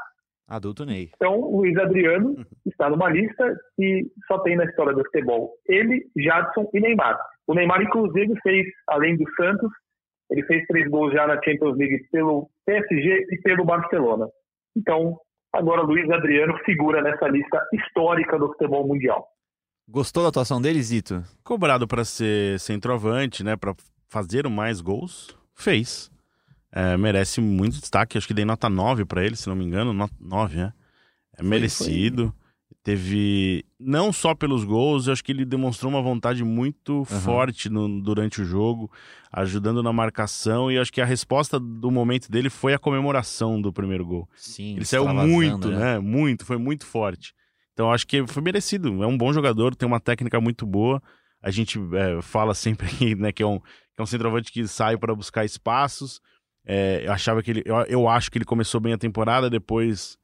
Speaker 1: Adulto Ney.
Speaker 3: Então, o Luiz Adriano está numa lista que só tem na história do futebol ele, Jadson e Neymar. O Neymar, inclusive, fez, além do Santos, ele fez três gols já na Champions League pelo PSG e pelo Barcelona. Então, agora o Luiz Adriano figura nessa lista histórica do futebol mundial.
Speaker 1: Gostou da atuação dele, Zito?
Speaker 2: Cobrado pra ser centroavante, né? Pra fazer mais gols, fez. É, merece muito destaque. Acho que dei nota 9 pra ele, se não me engano. Nota 9, né? É merecido. Teve. Não só pelos gols, eu acho que ele demonstrou uma vontade muito forte no- durante o jogo, ajudando na marcação. E acho que a resposta do momento dele foi a comemoração do primeiro gol.
Speaker 1: Sim.
Speaker 2: Ele saiu muito, né? Muito, foi muito forte. Então acho que foi merecido. É um bom jogador, tem uma técnica muito boa. A gente é, fala sempre aqui, né, que é um, que é um centroavante que sai para buscar espaços. É, eu achava que ele, eu, eu acho que ele começou bem a temporada, depois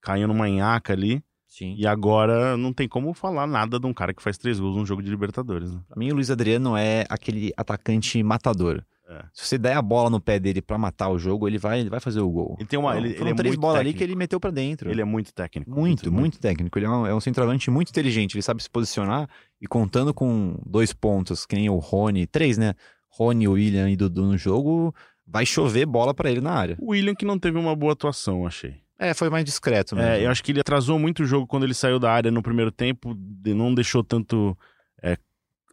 Speaker 2: caiu numa nhaca ali.
Speaker 1: Sim.
Speaker 2: E agora não tem como falar nada de um cara que faz três gols num jogo de Libertadores, né?
Speaker 1: Pra mim, o Luiz Adriano é aquele atacante matador.
Speaker 2: É.
Speaker 1: Se você der a bola no pé dele pra matar o jogo, ele vai, ele vai fazer o gol.
Speaker 2: Ele tem uma. Ele,
Speaker 1: foram
Speaker 2: ele é
Speaker 1: três
Speaker 2: muito
Speaker 1: bolas ali que ele meteu pra dentro.
Speaker 2: Ele é muito técnico.
Speaker 1: Muito, muito, técnico. Ele é um, é um centroavante muito inteligente. Ele sabe se posicionar e contando com dois pontos, que nem o Rony, três, né? Rony, William e Dudu no jogo, vai chover bola pra ele na área.
Speaker 2: O William que não teve uma boa atuação, achei.
Speaker 1: É, foi mais discreto mesmo.
Speaker 2: É, eu acho que ele atrasou muito o jogo quando ele saiu da área no primeiro tempo, não deixou tanto. é,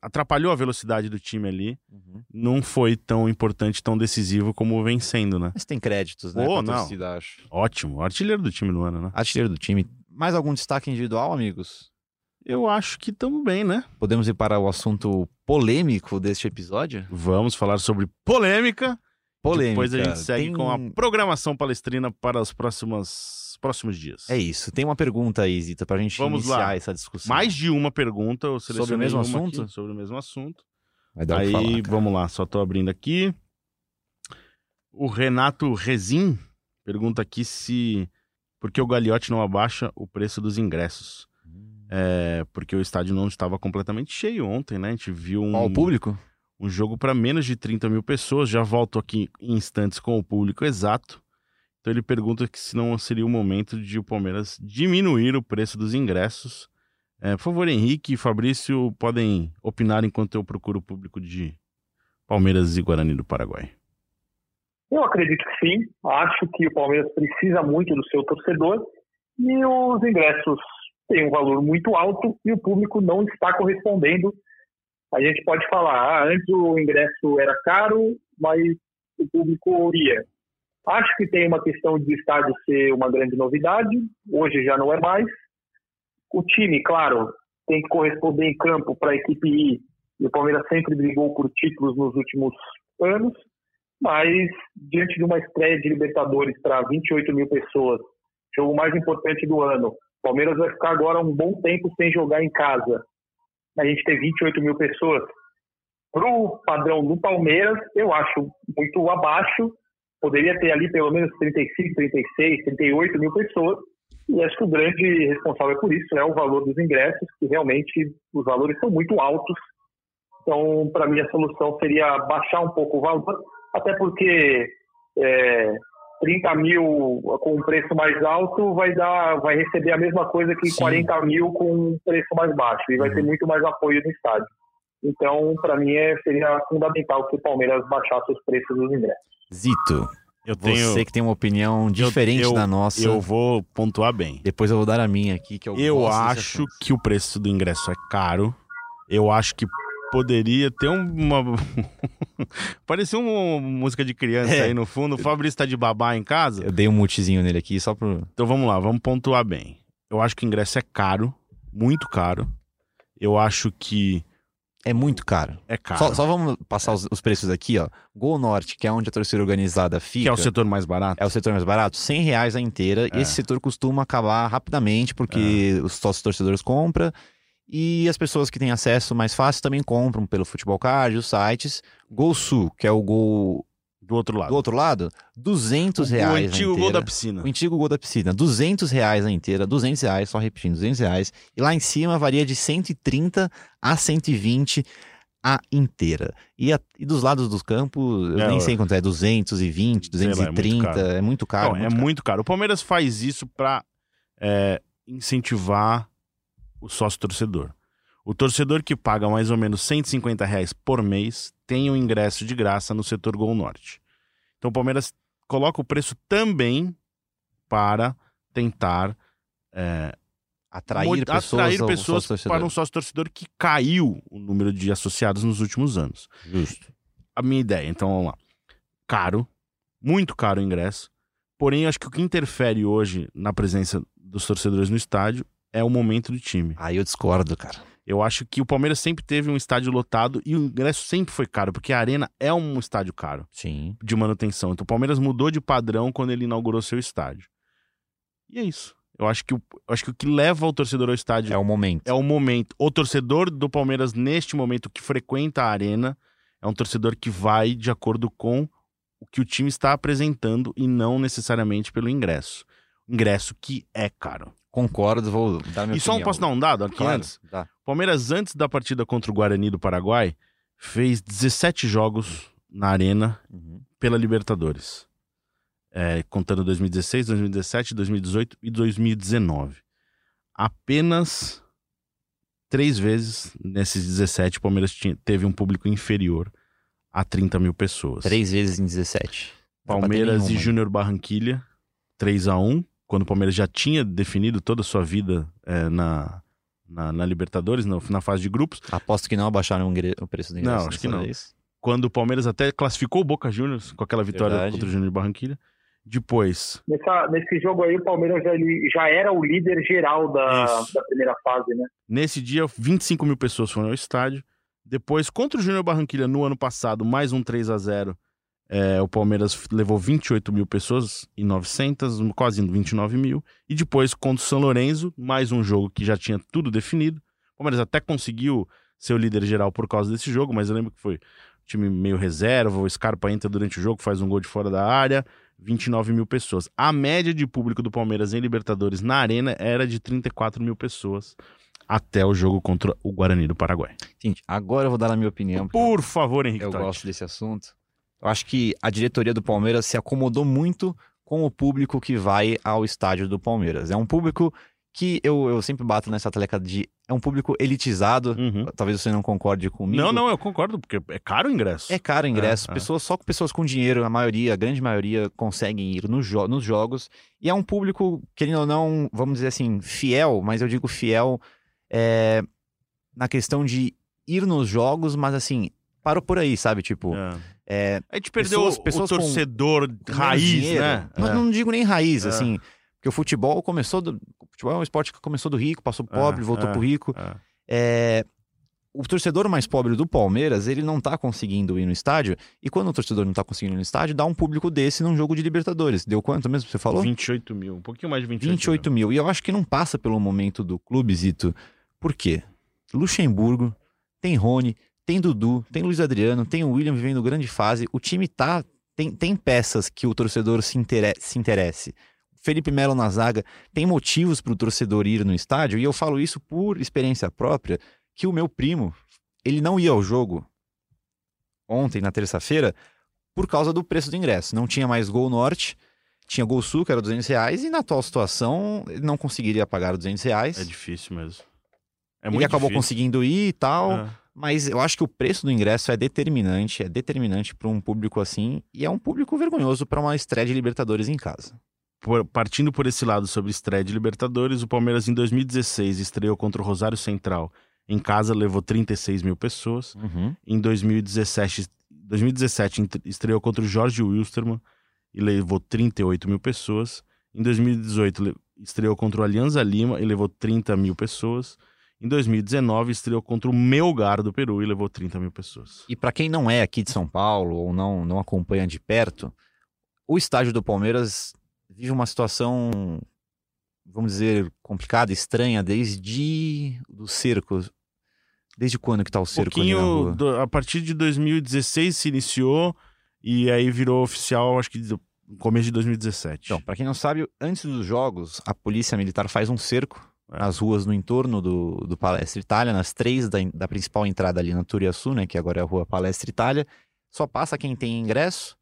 Speaker 2: atrapalhou a velocidade do time ali.
Speaker 1: Uhum.
Speaker 2: Não foi tão importante, tão decisivo como vem sendo, né?
Speaker 1: Mas tem créditos, né? Pra
Speaker 2: não.
Speaker 1: torcida, acho.
Speaker 2: Ótimo, artilheiro do time do ano, né?
Speaker 1: Artilheiro do time. Mais algum destaque individual, amigos?
Speaker 2: Eu acho que estamos bem, né?
Speaker 1: Podemos ir para o assunto polêmico deste episódio?
Speaker 2: Vamos falar sobre polêmica.
Speaker 1: Polêmica.
Speaker 2: Depois a gente segue
Speaker 1: Tem-
Speaker 2: com a programação palestrina para os próximos, próximos dias.
Speaker 1: É isso. Tem uma pergunta aí, Zita, pra gente
Speaker 2: Vamos
Speaker 1: iniciar
Speaker 2: lá.
Speaker 1: essa discussão.
Speaker 2: Mais de uma pergunta. Eu
Speaker 1: Sobre o mesmo assunto?
Speaker 2: aqui, sobre o mesmo assunto. Aí,
Speaker 1: falar,
Speaker 2: vamos lá, só tô abrindo aqui. O Renato Rezin pergunta aqui se. Por que o Gagliotti não abaixa o preço dos ingressos?
Speaker 1: Hum.
Speaker 2: É, porque o estádio não estava completamente cheio ontem, né? A gente viu um,
Speaker 1: Qual o público?
Speaker 2: Um jogo para menos de 30 mil pessoas. Já volto aqui em instantes com o público exato. Então ele pergunta que se não seria o momento de o Palmeiras diminuir o preço dos ingressos. É, por favor, Henrique e Fabrício podem opinar enquanto eu procuro o público de Palmeiras e Guarani do Paraguai.
Speaker 3: Eu acredito que sim. Acho que o Palmeiras precisa muito do seu torcedor e os ingressos têm um valor muito alto e o público não está correspondendo. A gente pode falar, ah, antes o ingresso era caro, mas o público ia. Acho que tem uma questão de estádio ser uma grande novidade, hoje já não é mais. O time, claro, tem que corresponder em campo para a equipe ir, e o Palmeiras sempre brigou por títulos nos últimos anos mas diante de uma estreia de Libertadores para 28 mil pessoas, jogo mais importante do ano, o Palmeiras vai ficar agora um bom tempo sem jogar em casa. A gente ter 28 mil pessoas. Para o padrão do Palmeiras, eu acho muito abaixo. Poderia ter ali pelo menos 35, 36, 38 mil pessoas. E acho que o grande responsável por isso é o valor dos ingressos, que realmente os valores são muito altos. Então, para mim, a solução seria baixar um pouco o valor, até porque é, 30 mil com um preço mais alto vai dar, vai receber a mesma coisa que
Speaker 1: Sim.
Speaker 3: 40 mil com um preço mais baixo e vai ter muito mais apoio no estádio. Então, para mim, é, seria fundamental que o Palmeiras baixasse os preços dos ingressos.
Speaker 1: Zito,
Speaker 2: Eu
Speaker 1: você que tem uma opinião diferente
Speaker 2: eu-
Speaker 1: da nossa.
Speaker 2: Eu vou pontuar bem.
Speaker 1: Depois eu vou dar a minha aqui, que eu,
Speaker 2: Eu acho que o preço do ingresso é caro. Eu acho que poderia ter uma. Parecia uma música de criança
Speaker 1: É.
Speaker 2: aí no fundo. O Fabrício tá de babá em casa.
Speaker 1: Eu dei um mutezinho nele aqui só pro.
Speaker 2: Então vamos lá, vamos pontuar bem. Eu acho que o ingresso é caro, muito caro. Eu acho que
Speaker 1: É muito caro.
Speaker 2: é caro.
Speaker 1: Só, só vamos passar os, os preços aqui, ó. Gol Norte, que é onde a torcida organizada fica.
Speaker 2: Que é o setor mais barato.
Speaker 1: É o setor mais barato, 100 reais a inteira.
Speaker 2: É.
Speaker 1: Esse setor costuma acabar rapidamente, porque os sócios torcedores compram. E as pessoas que têm acesso mais fácil também compram pelo Futebol Card, os sites. Gol Sul, que é o gol
Speaker 2: Do outro lado.
Speaker 1: do outro lado, 200
Speaker 2: o
Speaker 1: reais
Speaker 2: antigo
Speaker 1: a
Speaker 2: gol da piscina.
Speaker 1: O antigo gol da piscina, 200 reais a inteira, 200 reais, só repetindo, 200 reais. E lá em cima varia de 130 a 120 a inteira. E, a- e dos lados dos campos, eu
Speaker 2: É,
Speaker 1: nem sei quanto é, 220,
Speaker 2: Sei lá, é muito
Speaker 1: 230,
Speaker 2: caro.
Speaker 1: é muito caro.
Speaker 2: Não, é muito caro. O Palmeiras faz isso para incentivar o sócio torcedor. O torcedor que paga mais ou menos 150 reais por mês tem o ingresso de graça no setor Gol Norte. Então o Palmeiras coloca o preço também para tentar é,
Speaker 1: Atrair pessoas,
Speaker 2: atrair pessoas para um sócio torcedor que caiu o número de associados nos últimos anos.
Speaker 1: Justo.
Speaker 2: A minha ideia, então vamos lá. Caro, muito caro o ingresso. Porém, acho que o que interfere hoje na presença dos torcedores no estádio é o momento do time.
Speaker 1: Aí eu discordo, cara.
Speaker 2: Eu acho que o Palmeiras sempre teve um estádio lotado e o ingresso sempre foi caro, porque a Arena é um estádio caro
Speaker 1: Sim.
Speaker 2: de manutenção. Então o Palmeiras mudou de padrão quando ele inaugurou seu estádio. E é isso. Eu acho que o, acho que o que leva o torcedor ao estádio
Speaker 1: É o momento.
Speaker 2: é o momento. O torcedor do Palmeiras, neste momento, que frequenta a arena, é um torcedor que vai de acordo com o que o time está apresentando e não necessariamente pelo ingresso. Ingresso que é caro.
Speaker 1: Concordo, vou dar minha
Speaker 2: e só um
Speaker 1: opinião.
Speaker 2: posso dar um dado aqui
Speaker 1: Claro,
Speaker 2: antes?
Speaker 1: dá.
Speaker 2: Palmeiras, antes da partida contra o Guarani do Paraguai, fez 17 jogos na Arena
Speaker 1: Uhum.
Speaker 2: pela Libertadores. É, contando 2016, 2017, 2018 e 2019. Apenas três vezes nesses 17 o Palmeiras tinha- teve um público inferior a 30 mil pessoas.
Speaker 1: Três vezes em 17. Não vai bater
Speaker 2: Palmeiras e
Speaker 1: nenhuma.
Speaker 2: Júnior Barranquilha, 3 a 1 quando o Palmeiras já tinha definido toda a sua vida é, na, na, na Libertadores, na, na fase de grupos.
Speaker 1: Aposto que não abaixaram o preço do ingresso.
Speaker 2: Não, acho que não.
Speaker 1: vez.
Speaker 2: Quando o Palmeiras até classificou o Boca Juniors com aquela vitória
Speaker 1: Verdade.
Speaker 2: contra o Júnior Barranquilha. Depois,
Speaker 3: Nessa, nesse jogo aí, o Palmeiras já, ele já era o líder geral da, da primeira fase, né?
Speaker 2: nesse dia, 25 mil pessoas foram ao estádio. Depois, contra o Júnior Barranquilha no ano passado, mais um 3 a 0 é, o Palmeiras levou 28 mil pessoas e 900, quase 29 mil. E depois, contra o São Lourenço, mais um jogo que já tinha tudo definido. O Palmeiras até conseguiu ser o líder geral por causa desse jogo, mas eu lembro que foi time meio reserva, o Scarpa entra durante o jogo, faz um gol de fora da área, 29 mil pessoas. A média de público do Palmeiras em Libertadores na Arena era de 34 mil pessoas até o jogo contra o Guarani do Paraguai.
Speaker 1: Gente, agora eu vou dar a minha opinião.
Speaker 2: Por favor, Henrique
Speaker 1: eu
Speaker 2: Totti.
Speaker 1: gosto desse assunto. Eu acho que a diretoria do Palmeiras se acomodou muito com o público que vai ao estádio do Palmeiras. É um público que eu, eu sempre bato nessa taleca de. É um público elitizado.
Speaker 2: Uhum.
Speaker 1: Talvez você não concorde comigo.
Speaker 2: Não, não, eu concordo, porque é caro o ingresso.
Speaker 1: É caro o ingresso.
Speaker 2: É, é.
Speaker 1: Pessoas, só com pessoas com dinheiro, a maioria, a grande maioria, conseguem ir nos, jo- nos jogos. E é um público, querendo ou não, vamos dizer assim, fiel, mas eu digo fiel é, na questão de ir nos jogos, mas assim, parou por aí, sabe? Tipo,
Speaker 2: É.
Speaker 1: é,
Speaker 2: A gente perdeu
Speaker 1: Pessoas-
Speaker 2: o-
Speaker 1: pessoas
Speaker 2: o torcedor raiz,
Speaker 1: dinheiro.
Speaker 2: né?
Speaker 1: Não,
Speaker 2: É.
Speaker 1: não digo nem raiz,
Speaker 2: É.
Speaker 1: assim. Porque o futebol começou do. O futebol é um esporte que começou do rico, passou pro pobre,
Speaker 2: É,
Speaker 1: voltou
Speaker 2: é,
Speaker 1: pro rico.
Speaker 2: é.
Speaker 1: O torcedor mais pobre do Palmeiras, ele não tá conseguindo ir no estádio. E quando o torcedor não tá conseguindo ir no estádio, dá um público desse num jogo de Libertadores. Deu quanto mesmo que você falou?
Speaker 2: 28 mil, um pouquinho mais de 28,
Speaker 1: 28 mil. E eu acho que não passa pelo momento do clube, Zito. Por quê? Luxemburgo, tem Rony, tem Dudu, tem Luiz Adriano, tem o William vivendo grande fase. O time tá. Tem, tem peças que o torcedor se, intere- se interesse. Felipe Melo na zaga tem motivos para o torcedor ir no estádio, e eu falo isso por experiência própria, que o meu primo, ele não ia ao jogo ontem, na terça-feira, por causa do preço do ingresso. Não tinha mais Gol Norte, tinha Gol Sul, que era 200 reais, e na atual situação ele não conseguiria pagar os 200 reais.
Speaker 2: É difícil mesmo. É
Speaker 1: ele acabou
Speaker 2: difícil.
Speaker 1: conseguindo ir e tal,
Speaker 2: É.
Speaker 1: mas eu acho que o preço do ingresso é determinante, é determinante para um público assim, e é um público vergonhoso para uma estreia de Libertadores em casa.
Speaker 2: Por- partindo por esse lado sobre estreia de Libertadores, o Palmeiras em 2016 estreou contra o Rosário Central. Em casa levou 36 mil pessoas.
Speaker 1: Uhum.
Speaker 2: Em 2017, 2017 ent- estreou contra o Jorge Wilstermann e levou 38 mil pessoas. Em 2018 le- estreou contra o Alianza Lima e levou 30 mil pessoas. Em 2019 estreou contra o Melgar do Peru e levou 30 mil pessoas.
Speaker 1: E para quem não é aqui de São Paulo ou não, não acompanha de perto, o estádio do Palmeiras vive uma situação, vamos dizer, complicada, estranha, desde o cerco. Desde quando que tá o cerco
Speaker 2: pouquinho do- a partir de 2016 se iniciou e aí virou oficial, acho que começo de 2017.
Speaker 1: Então, para quem não sabe, antes dos jogos, a polícia militar faz um cerco
Speaker 2: É.
Speaker 1: nas ruas no entorno do, do Palestra Itália, nas três da, da principal entrada ali na Turiaçu, né, que agora é a rua Palestra Itália. Só passa quem tem ingresso,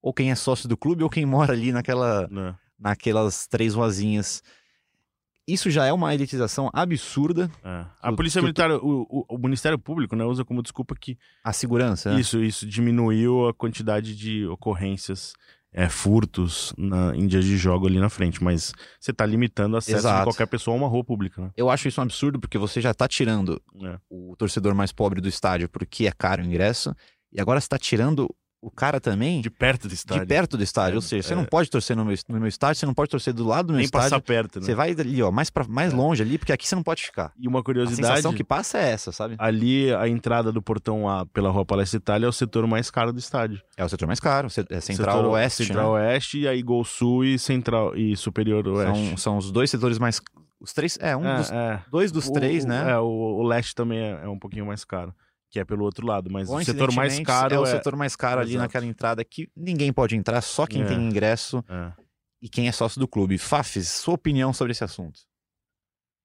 Speaker 1: ou quem é sócio do clube, ou quem mora ali naquela,
Speaker 2: Né?
Speaker 1: naquelas três ruazinhas. Isso já é uma elitização absurda.
Speaker 2: É. A
Speaker 1: Tu-
Speaker 2: polícia
Speaker 1: tu-
Speaker 2: militar, o, o- o Ministério Público, né, usa como desculpa que
Speaker 1: A segurança, né?
Speaker 2: isso, isso diminuiu a quantidade de ocorrências, é, furtos na, em dias de jogo ali na frente, mas você tá limitando o acesso de
Speaker 1: Exato.
Speaker 2: qualquer pessoa a uma rua pública, né?
Speaker 1: Eu acho isso um absurdo, porque você já tá tirando
Speaker 2: É.
Speaker 1: o torcedor mais pobre do estádio porque é caro o ingresso, e agora você tá tirando o cara também
Speaker 2: De perto do estádio.
Speaker 1: de perto do estádio.
Speaker 2: É,
Speaker 1: Ou seja, você
Speaker 2: é.
Speaker 1: não pode torcer no meu, no meu estádio, você não pode torcer do lado do meu
Speaker 2: Nem
Speaker 1: estádio.
Speaker 2: passar perto, né?
Speaker 1: Você vai ali, ó, mais, pra, mais
Speaker 2: É.
Speaker 1: longe ali, porque aqui você não pode ficar.
Speaker 2: E uma
Speaker 1: A
Speaker 2: curiosidade,
Speaker 1: sensação que passa é essa, sabe?
Speaker 2: ali a entrada do portão A pela Rua Palestra Itália é o setor mais caro do estádio.
Speaker 1: É o setor mais caro, é Central
Speaker 2: Setor-
Speaker 1: Oeste,
Speaker 2: Central
Speaker 1: né?
Speaker 2: Oeste, e aí Gol Sul e Central e Superior Oeste.
Speaker 1: São, são os dois setores mais... Os três... É, um
Speaker 2: É,
Speaker 1: dos...
Speaker 2: é.
Speaker 1: Dois dos
Speaker 2: O-
Speaker 1: três, né?
Speaker 2: É, o, o leste também é, é um pouquinho mais caro, que é pelo outro lado, mas o setor mais
Speaker 1: Coincidentemente,
Speaker 2: caro
Speaker 1: é o
Speaker 2: é...
Speaker 1: setor mais caro ali
Speaker 2: Exato.
Speaker 1: naquela entrada que ninguém pode entrar, só quem
Speaker 2: É.
Speaker 1: tem ingresso
Speaker 2: é.
Speaker 1: e quem é sócio do clube. Fafis, sua opinião sobre esse assunto?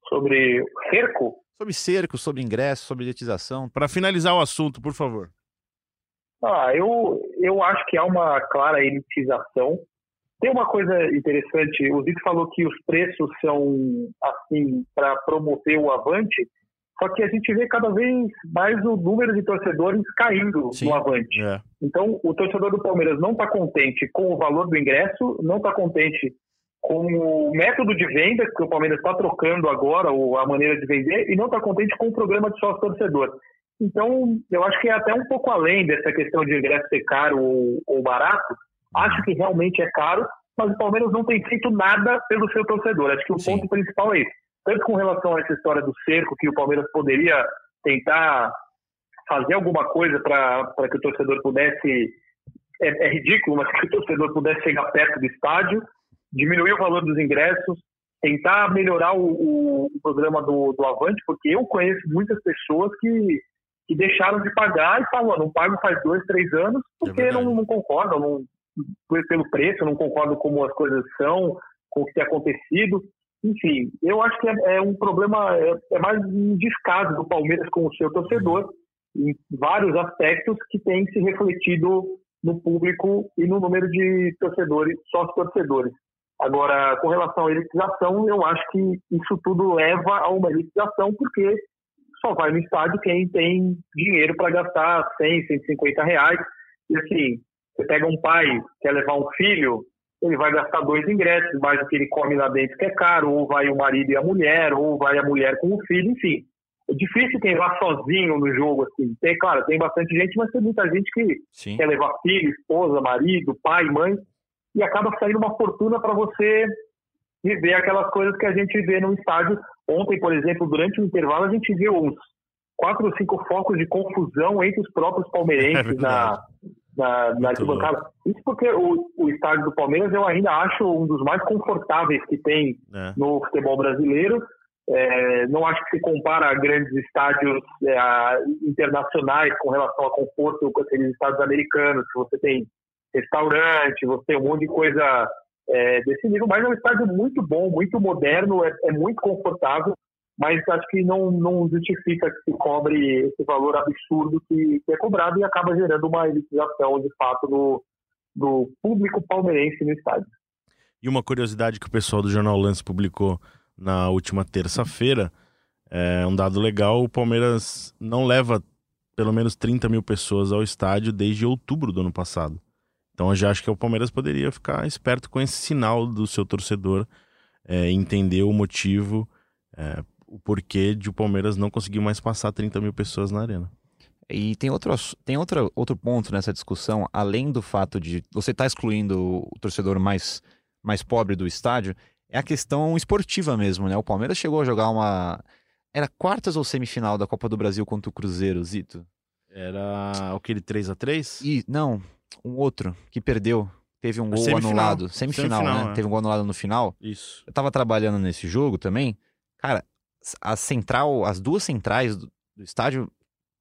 Speaker 3: Sobre o cerco,
Speaker 1: Sobre cerco, sobre ingresso, sobre elitização.
Speaker 2: Para finalizar o assunto, por favor.
Speaker 3: Ah, eu, eu acho que há uma clara elitização. Tem uma coisa interessante, o Zito falou que os preços são assim para promover o Avante, só que a gente vê cada vez mais o número de torcedores caindo
Speaker 5: Sim.
Speaker 3: no Avante.
Speaker 2: É.
Speaker 3: Então, o torcedor do Palmeiras não está contente com o valor do ingresso, não está contente com o método de venda que o Palmeiras está trocando agora, ou a maneira de vender, e não está contente com o programa de sócio-torcedor. Então, eu acho que é até um pouco além dessa questão de ingresso ser caro ou, ou barato. Acho que realmente é caro, mas o Palmeiras não tem feito nada pelo seu torcedor. Acho que o
Speaker 5: Sim.
Speaker 3: ponto principal é esse. Tanto com relação a essa história do cerco, que o Palmeiras poderia tentar fazer alguma coisa para que o torcedor pudesse. É, é ridículo, mas que o torcedor pudesse chegar perto do estádio, diminuir o valor dos ingressos, tentar melhorar o, o- o programa do, do Avante, porque eu conheço muitas pessoas que, que deixaram de pagar e falam, "Ah, não pago faz dois, três anos, porque
Speaker 2: verdade.
Speaker 3: não, não concordam, não, pelo preço, não concordam como as coisas são, com o que tem acontecido. Enfim, eu acho que é, é um problema, é, é mais um descaso do Palmeiras com o seu torcedor, em vários aspectos que tem se refletido no público e no número de torcedores, sócio-torcedores. Agora, com relação à elitização, eu acho que isso tudo leva a uma elitização, porque só vai no estádio quem tem dinheiro para gastar 100, 150 reais. E assim, você pega um pai, quer levar um filho, ele vai gastar dois ingressos, mais o que ele come lá dentro que é caro, ou vai o marido e a mulher, ou vai a mulher com o filho, enfim. É difícil quem vá sozinho no jogo, assim. Tem, claro, tem bastante gente, mas tem muita gente que
Speaker 5: Sim.
Speaker 3: quer levar filho, esposa, marido, pai, mãe, e acaba saindo uma fortuna para você viver aquelas coisas que a gente vê no estádio. Ontem, por exemplo, durante o intervalo, a gente viu uns quatro ou cinco focos de confusão entre os próprios
Speaker 2: É
Speaker 3: palmeirenses na, na, na arquibancada. Isso porque o, o estádio do Palmeiras eu ainda acho um dos mais confortáveis que tem
Speaker 2: É.
Speaker 3: no futebol brasileiro. É, não acho que se compara a grandes estádios é, a- internacionais com relação a conforto com aqueles estádios americanos, que você tem restaurante, você tem um monte de coisa é, desse nível, mas é um estádio muito bom, muito moderno, é, é muito confortável, mas acho que não, não justifica que se cobre esse valor absurdo que, que é cobrado e acaba gerando uma elitização, de fato, do, do público palmeirense no estádio.
Speaker 2: E uma curiosidade que o pessoal do Jornal Lance publicou na última terça-feira, é um dado legal, o Palmeiras não leva pelo menos 30 mil pessoas ao estádio desde outubro do ano passado. Então eu já acho que o Palmeiras poderia ficar esperto com esse sinal do seu torcedor, é, entender o motivo, é, o porquê de o Palmeiras não conseguir mais passar 30 mil pessoas na arena.
Speaker 1: E tem outro, tem outra, outro ponto nessa discussão, além do fato de você estar excluindo o torcedor mais, mais pobre do estádio, é a questão esportiva mesmo, né? O Palmeiras chegou a jogar uma. Era quartas ou semifinal da Copa do Brasil contra o Cruzeiro, Zito?
Speaker 2: Era aquele 3 a 3
Speaker 1: E, não, um outro que perdeu. Teve um gol
Speaker 2: Semifinal.
Speaker 1: anulado. Semifinal,
Speaker 2: Semifinal,
Speaker 1: né?
Speaker 2: é.
Speaker 1: Teve um gol anulado no final.
Speaker 2: Isso.
Speaker 1: Eu tava trabalhando nesse jogo também. Cara, a central, as duas centrais do, do estádio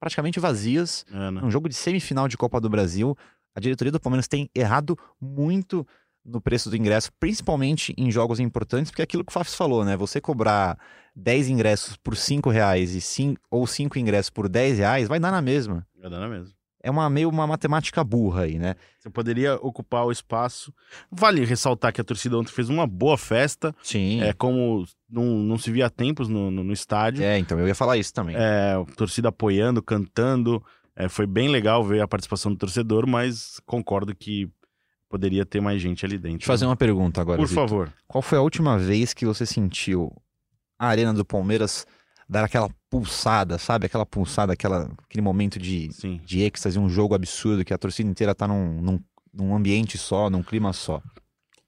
Speaker 1: praticamente vazias.
Speaker 2: É, né?
Speaker 1: Um jogo de semifinal de Copa do Brasil. A diretoria do Palmeiras tem errado muito no preço do ingresso, principalmente em jogos importantes, porque é aquilo que o Fafs falou, né? Você cobrar 10 ingressos por 5 reais e cin- ou 5 ingressos por 10 reais, vai dar na mesma.
Speaker 2: Vai dar na mesma.
Speaker 1: É uma meio uma matemática burra aí, né?
Speaker 2: Você poderia ocupar o espaço. Vale ressaltar que a torcida ontem fez uma boa festa.
Speaker 1: Sim.
Speaker 2: É como não, não se via há tempos no, no, no estádio.
Speaker 1: É, então eu ia falar isso também.
Speaker 2: É, a torcida apoiando, cantando. É, foi bem legal ver a participação do torcedor, mas concordo que poderia ter mais gente ali dentro.
Speaker 1: Deixa eu fazer uma pergunta agora.
Speaker 2: Por
Speaker 1: Zito.
Speaker 2: favor.
Speaker 1: Qual foi a última vez que você sentiu a arena do Palmeiras dar aquela pulsada, sabe? Aquela pulsada, aquela, aquele momento de,
Speaker 2: Sim.
Speaker 1: de êxtase, um jogo absurdo, que a torcida inteira tá num, num, num ambiente só, num clima só.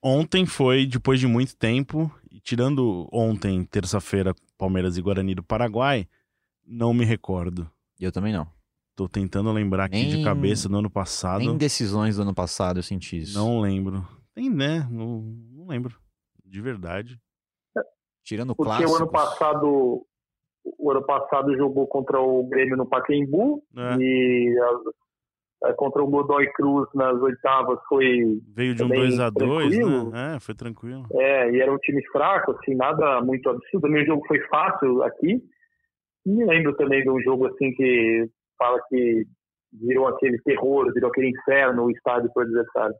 Speaker 2: Ontem foi depois de muito tempo, tirando ontem, terça-feira, Palmeiras e Guarani do Paraguai, não me recordo.
Speaker 1: Eu também não.
Speaker 2: Tô tentando lembrar aqui
Speaker 1: Nem-
Speaker 2: de cabeça do ano passado.
Speaker 1: Nem decisões do ano passado eu senti isso.
Speaker 2: Não lembro. Tem, né? Não, não lembro. De verdade.
Speaker 1: Tirando o
Speaker 3: Porque o ano passado o ano passado jogou contra o Grêmio no Pacaembu
Speaker 2: É.
Speaker 3: e a- a- contra o Godoy Cruz nas oitavas foi
Speaker 2: Veio de um
Speaker 3: Também
Speaker 2: 2 a 2
Speaker 3: tranquilo.
Speaker 2: né? É, foi tranquilo.
Speaker 3: é, e era um time fraco, assim, nada muito absurdo. O jogo foi fácil aqui. E lembro também de um jogo assim que fala que virou aquele terror, virou aquele inferno o estádio para o adversário.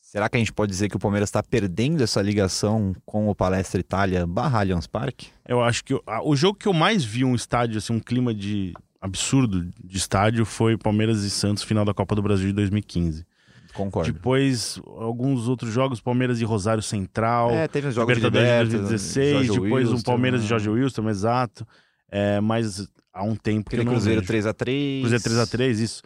Speaker 1: Será que a gente pode dizer que o Palmeiras está perdendo essa ligação com o Palestra Itália barra Allianz Parque?
Speaker 2: Eu acho que o, o jogo que eu mais vi um estádio, assim, um clima de absurdo de estádio foi Palmeiras e Santos, final da Copa do Brasil de 2015.
Speaker 1: Concordo.
Speaker 2: Depois, alguns outros jogos, Palmeiras e Rosário Central.
Speaker 1: É, teve os jogos de
Speaker 2: Libertadores de
Speaker 1: Liberta,
Speaker 2: 2016,
Speaker 1: Jorge
Speaker 2: depois um
Speaker 1: Wilstermann,
Speaker 2: Palmeiras e Jorge Wilson, exato. É, mas há um tempo
Speaker 1: Aquele
Speaker 2: que eu não
Speaker 1: Cruzeiro
Speaker 2: vejo.
Speaker 1: 3x3.
Speaker 2: Cruzeiro 3x3, isso.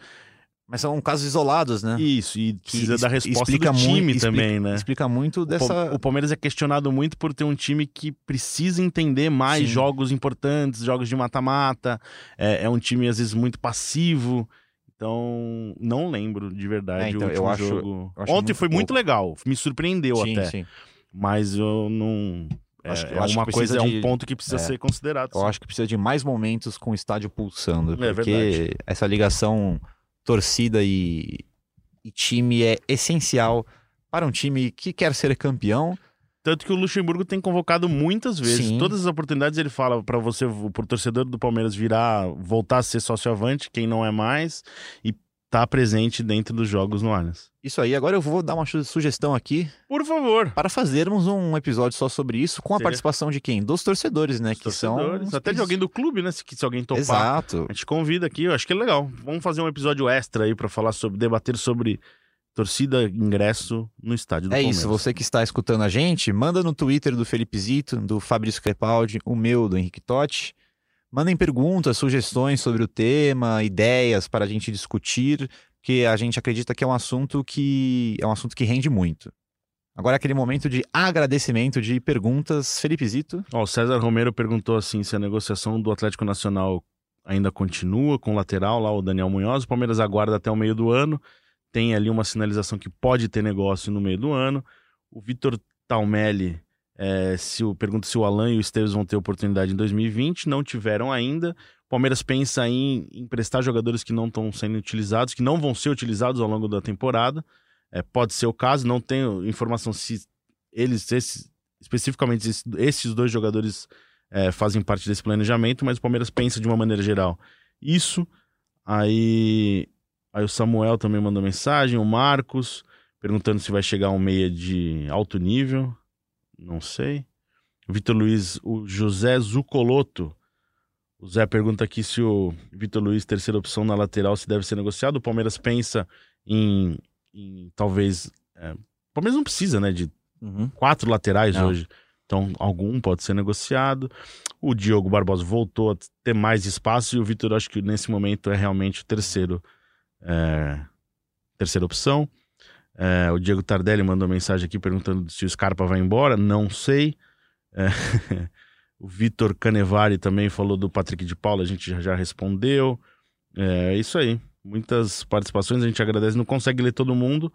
Speaker 1: Mas são casos isolados, né?
Speaker 2: Isso, e
Speaker 1: Que
Speaker 2: precisa da resposta
Speaker 1: explica
Speaker 2: do time
Speaker 1: muito- explica-
Speaker 2: também, né?
Speaker 1: Explica muito dessa.
Speaker 2: O Palmeiras é questionado muito por ter um time que precisa entender mais
Speaker 1: Sim.
Speaker 2: jogos importantes, jogos de mata-mata. É, é um time, às vezes, muito passivo. Então, não lembro de verdade
Speaker 1: É, então,
Speaker 2: o último
Speaker 1: eu acho-
Speaker 2: jogo.
Speaker 1: eu acho
Speaker 2: Ontem
Speaker 1: muito
Speaker 2: foi muito
Speaker 1: pouco.
Speaker 2: legal, me surpreendeu
Speaker 1: sim,
Speaker 2: até.
Speaker 1: sim.
Speaker 2: Mas eu não. É,
Speaker 1: Acho que-
Speaker 2: é
Speaker 1: que
Speaker 2: uma
Speaker 1: precisa
Speaker 2: coisa, é
Speaker 1: de-
Speaker 2: um ponto que precisa
Speaker 1: é.
Speaker 2: ser considerado.
Speaker 1: Eu
Speaker 2: sim.
Speaker 1: acho que precisa de mais momentos com o estádio pulsando.
Speaker 2: É
Speaker 1: porque
Speaker 2: verdade.
Speaker 1: essa ligação torcida e, e time é essencial para um time que quer ser campeão.
Speaker 2: Tanto que o Luxemburgo tem convocado muitas vezes.
Speaker 1: Sim.
Speaker 2: Todas as oportunidades ele fala pra você, pro torcedor do Palmeiras virar, voltar a ser sócio avante, quem não é mais, e tá presente dentro dos jogos no Allianz.
Speaker 1: Isso aí, agora eu vou dar uma su- sugestão aqui
Speaker 2: Por favor.
Speaker 1: para fazermos um episódio só sobre isso, com a participação de quem? Dos torcedores, né? que
Speaker 2: Torcedores,
Speaker 1: são.
Speaker 2: até de alguém do clube, né? Se, se alguém topar.
Speaker 1: Exato.
Speaker 2: A gente convida aqui, eu acho que é legal. Vamos fazer um episódio extra aí pra falar sobre, debater sobre torcida, ingresso no estádio do
Speaker 1: É
Speaker 2: Palmeiras.
Speaker 1: isso, você que está escutando a gente, manda no Twitter do Felipe Zito, do Fabrício Crepaldi, o meu, do Henrique Totti. Mandem perguntas, sugestões sobre o tema, ideias para a gente discutir, que a gente acredita que é um assunto que é um assunto que rende muito. Agora aquele momento de agradecimento de perguntas. Felipe Zito.
Speaker 2: Ó, o César Romero perguntou assim se a negociação do Atlético Nacional ainda continua com o lateral lá, o Daniel Munhoz. O Palmeiras aguarda até o meio do ano. Tem ali uma sinalização que pode ter negócio no meio do ano. O Vitor Talmelli é, se o, pergunta se o Alan e o Esteves vão ter oportunidade em 2020. Não tiveram ainda. O Palmeiras pensa em emprestar jogadores que não estão sendo utilizados, que não vão ser utilizados ao longo da temporada. É, pode ser o caso, não tenho informação se eles, esses, especificamente esses, esses dois jogadores é, fazem parte desse planejamento, mas o Palmeiras pensa de uma maneira geral isso. Aí, aí o Samuel também mandou mensagem, o Marcos perguntando se vai chegar um meia de alto nível, não sei. Vitor Luiz, o José Zucoloto. O Zé pergunta aqui se o Vitor Luiz, terceira opção na lateral, se deve ser negociado. O Palmeiras pensa em, em talvez. é, o Palmeiras não precisa, né, de quatro laterais
Speaker 1: Não.
Speaker 2: hoje. Então, algum pode ser negociado. O Diogo Barbosa voltou a ter mais espaço e o Vitor, acho que nesse momento é realmente o terceiro, é, terceira opção. É, o Diego Tardelli mandou mensagem aqui perguntando se o Scarpa vai embora. Não sei. É, o Vitor Canevari também falou do Patrick de Paula, a gente já, respondeu. É isso aí. Muitas participações, a gente agradece. Não consegue ler todo mundo.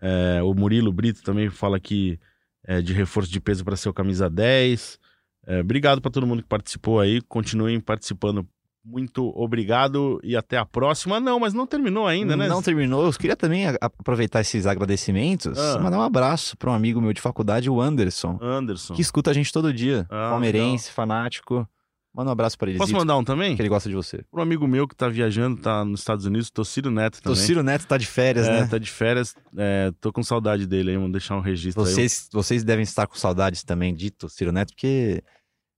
Speaker 2: É, o Murilo Brito também fala que é, de reforço de peso para ser o camisa 10. É, obrigado para todo mundo que participou aí. Continuem participando. Muito obrigado e até a próxima. Não, mas não terminou ainda, né?
Speaker 1: Não terminou. Eu queria também aproveitar esses agradecimentos
Speaker 2: Ah.
Speaker 1: e mandar um abraço para um amigo meu de faculdade, o Anderson,
Speaker 2: Anderson.
Speaker 1: que escuta a gente todo dia.
Speaker 2: Ah,
Speaker 1: Palmeirense, fanático. Manda um abraço para ele.
Speaker 2: Posso mandar um também?
Speaker 1: Que ele gosta de você.
Speaker 2: Um amigo meu que tá viajando, tá nos Estados Unidos, Tociro Neto também.
Speaker 1: O Ciro Neto tá de férias,
Speaker 2: é,
Speaker 1: né?
Speaker 2: tá de férias. É, tô com saudade dele aí, vamos deixar um registro aí.
Speaker 1: Vocês, vocês devem estar com saudades também de Ciro Neto, porque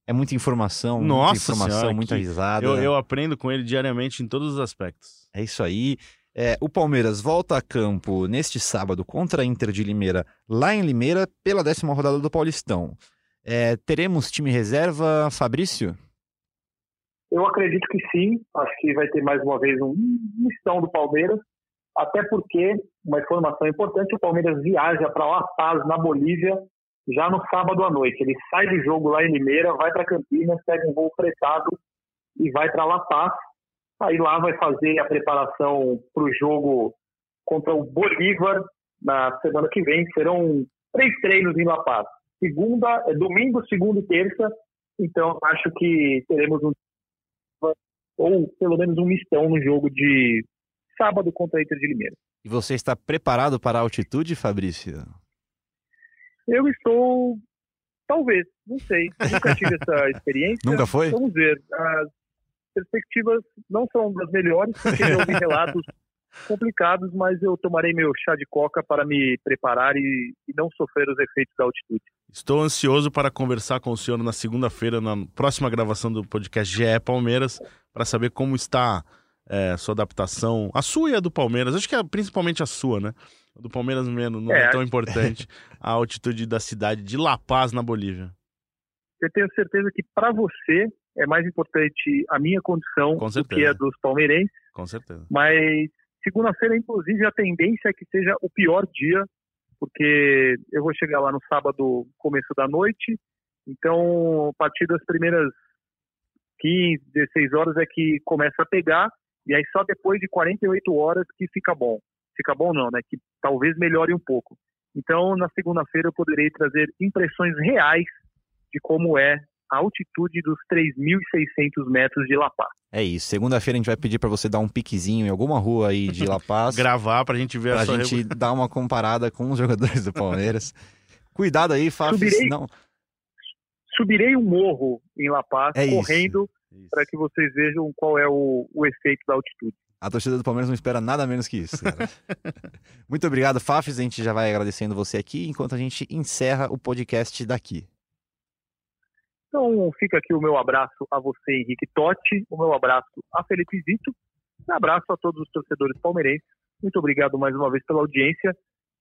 Speaker 1: é muita informação, muita
Speaker 2: Nossa
Speaker 1: informação,
Speaker 2: Senhora,
Speaker 1: muita
Speaker 2: que-
Speaker 1: risada.
Speaker 2: Eu, eu aprendo com ele diariamente em todos os aspectos.
Speaker 1: É isso aí. É, o Palmeiras volta a campo neste sábado contra a Inter de Limeira, lá em Limeira, pela décima rodada do Paulistão. É, teremos time reserva, Fabrício?
Speaker 3: Eu acredito que sim. Acho que vai ter mais uma vez um mistão do Palmeiras. Até porque, uma informação importante, o Palmeiras viaja para La Paz, na Bolívia, já no sábado à noite. Ele sai do jogo lá em Limeira, vai para Campinas, pega um voo fretado e vai para La Paz. Aí lá vai fazer a preparação para o jogo contra o Bolívar na semana que vem. Serão três treinos em La Paz. Segunda, é domingo, segunda e terça. Então acho que teremos um ou pelo menos um mistão no jogo de sábado contra a Inter de Limeira.
Speaker 1: E você está preparado para a altitude, Fabrício?
Speaker 3: Eu estou, talvez, não sei, nunca tive essa experiência.
Speaker 1: Nunca foi?
Speaker 3: Vamos ver. As perspectivas não são das melhores, porque eu relatos complicados, mas eu tomarei meu chá de coca para me preparar e, e não sofrer os efeitos da altitude.
Speaker 2: Estou ansioso para conversar com o senhor na segunda-feira, na próxima gravação do podcast GE Palmeiras, para saber como está é, sua adaptação, a sua e a do Palmeiras. Acho que é principalmente a sua, né? A do Palmeiras menos, não é, é tão importante. a altitude da cidade de La Paz, na Bolívia.
Speaker 3: Eu tenho certeza que para você é mais importante a minha condição do que a dos palmeirenses.
Speaker 2: Com certeza.
Speaker 3: Mas segunda-feira, inclusive, a tendência é que seja o pior dia, porque eu vou chegar lá no sábado, começo da noite. Então, a partir das primeiras 15, 16 horas é que começa a pegar, e aí só depois de 48 horas que fica bom. Fica bom não, né? Que talvez melhore um pouco. Então, na segunda-feira eu poderei trazer impressões reais de como é a altitude dos 3.600 metros de La Paz.
Speaker 1: É isso. Segunda-feira a gente vai pedir para você dar um piquezinho em alguma rua aí de La Paz.
Speaker 2: Gravar para a gente ver
Speaker 1: pra
Speaker 2: a
Speaker 1: sua gente dar uma comparada com os jogadores do Palmeiras. Cuidado aí, Fábio. Subirei, não...
Speaker 3: subirei um morro em La Paz, é correndo, para que vocês vejam qual é o, o efeito da altitude.
Speaker 1: A torcida do Palmeiras não espera nada menos que isso. Muito obrigado, Fafis. A gente já vai agradecendo você aqui enquanto a gente encerra o podcast daqui.
Speaker 3: Então fica aqui o meu abraço a você, Henrique Totti, o meu abraço a Felipe Zito, um abraço a todos os torcedores palmeirenses. Muito obrigado mais uma vez pela audiência.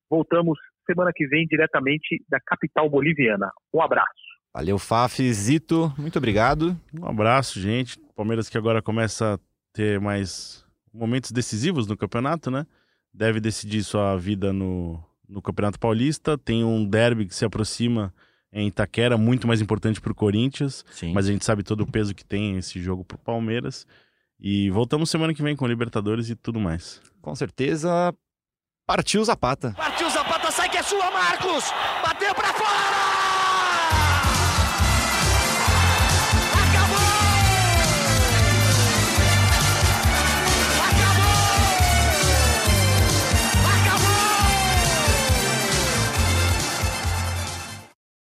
Speaker 3: Voltamos semana que vem diretamente da capital boliviana. Um abraço.
Speaker 1: Valeu, Faf, Zito, muito obrigado.
Speaker 2: Um abraço, gente. Palmeiras que agora começa a ter mais momentos decisivos no campeonato, né? Deve decidir sua vida no, no Campeonato Paulista. Tem um derby que se aproxima em Itaquera, muito mais importante para o Corinthians. Sim. Mas a gente sabe todo o peso que tem esse jogo para o Palmeiras. E voltamos semana que vem com Libertadores e tudo mais.
Speaker 1: Com certeza. Partiu Zapata.
Speaker 6: Partiu Zapata, sai que é sua, Marcos! Bateu para fora!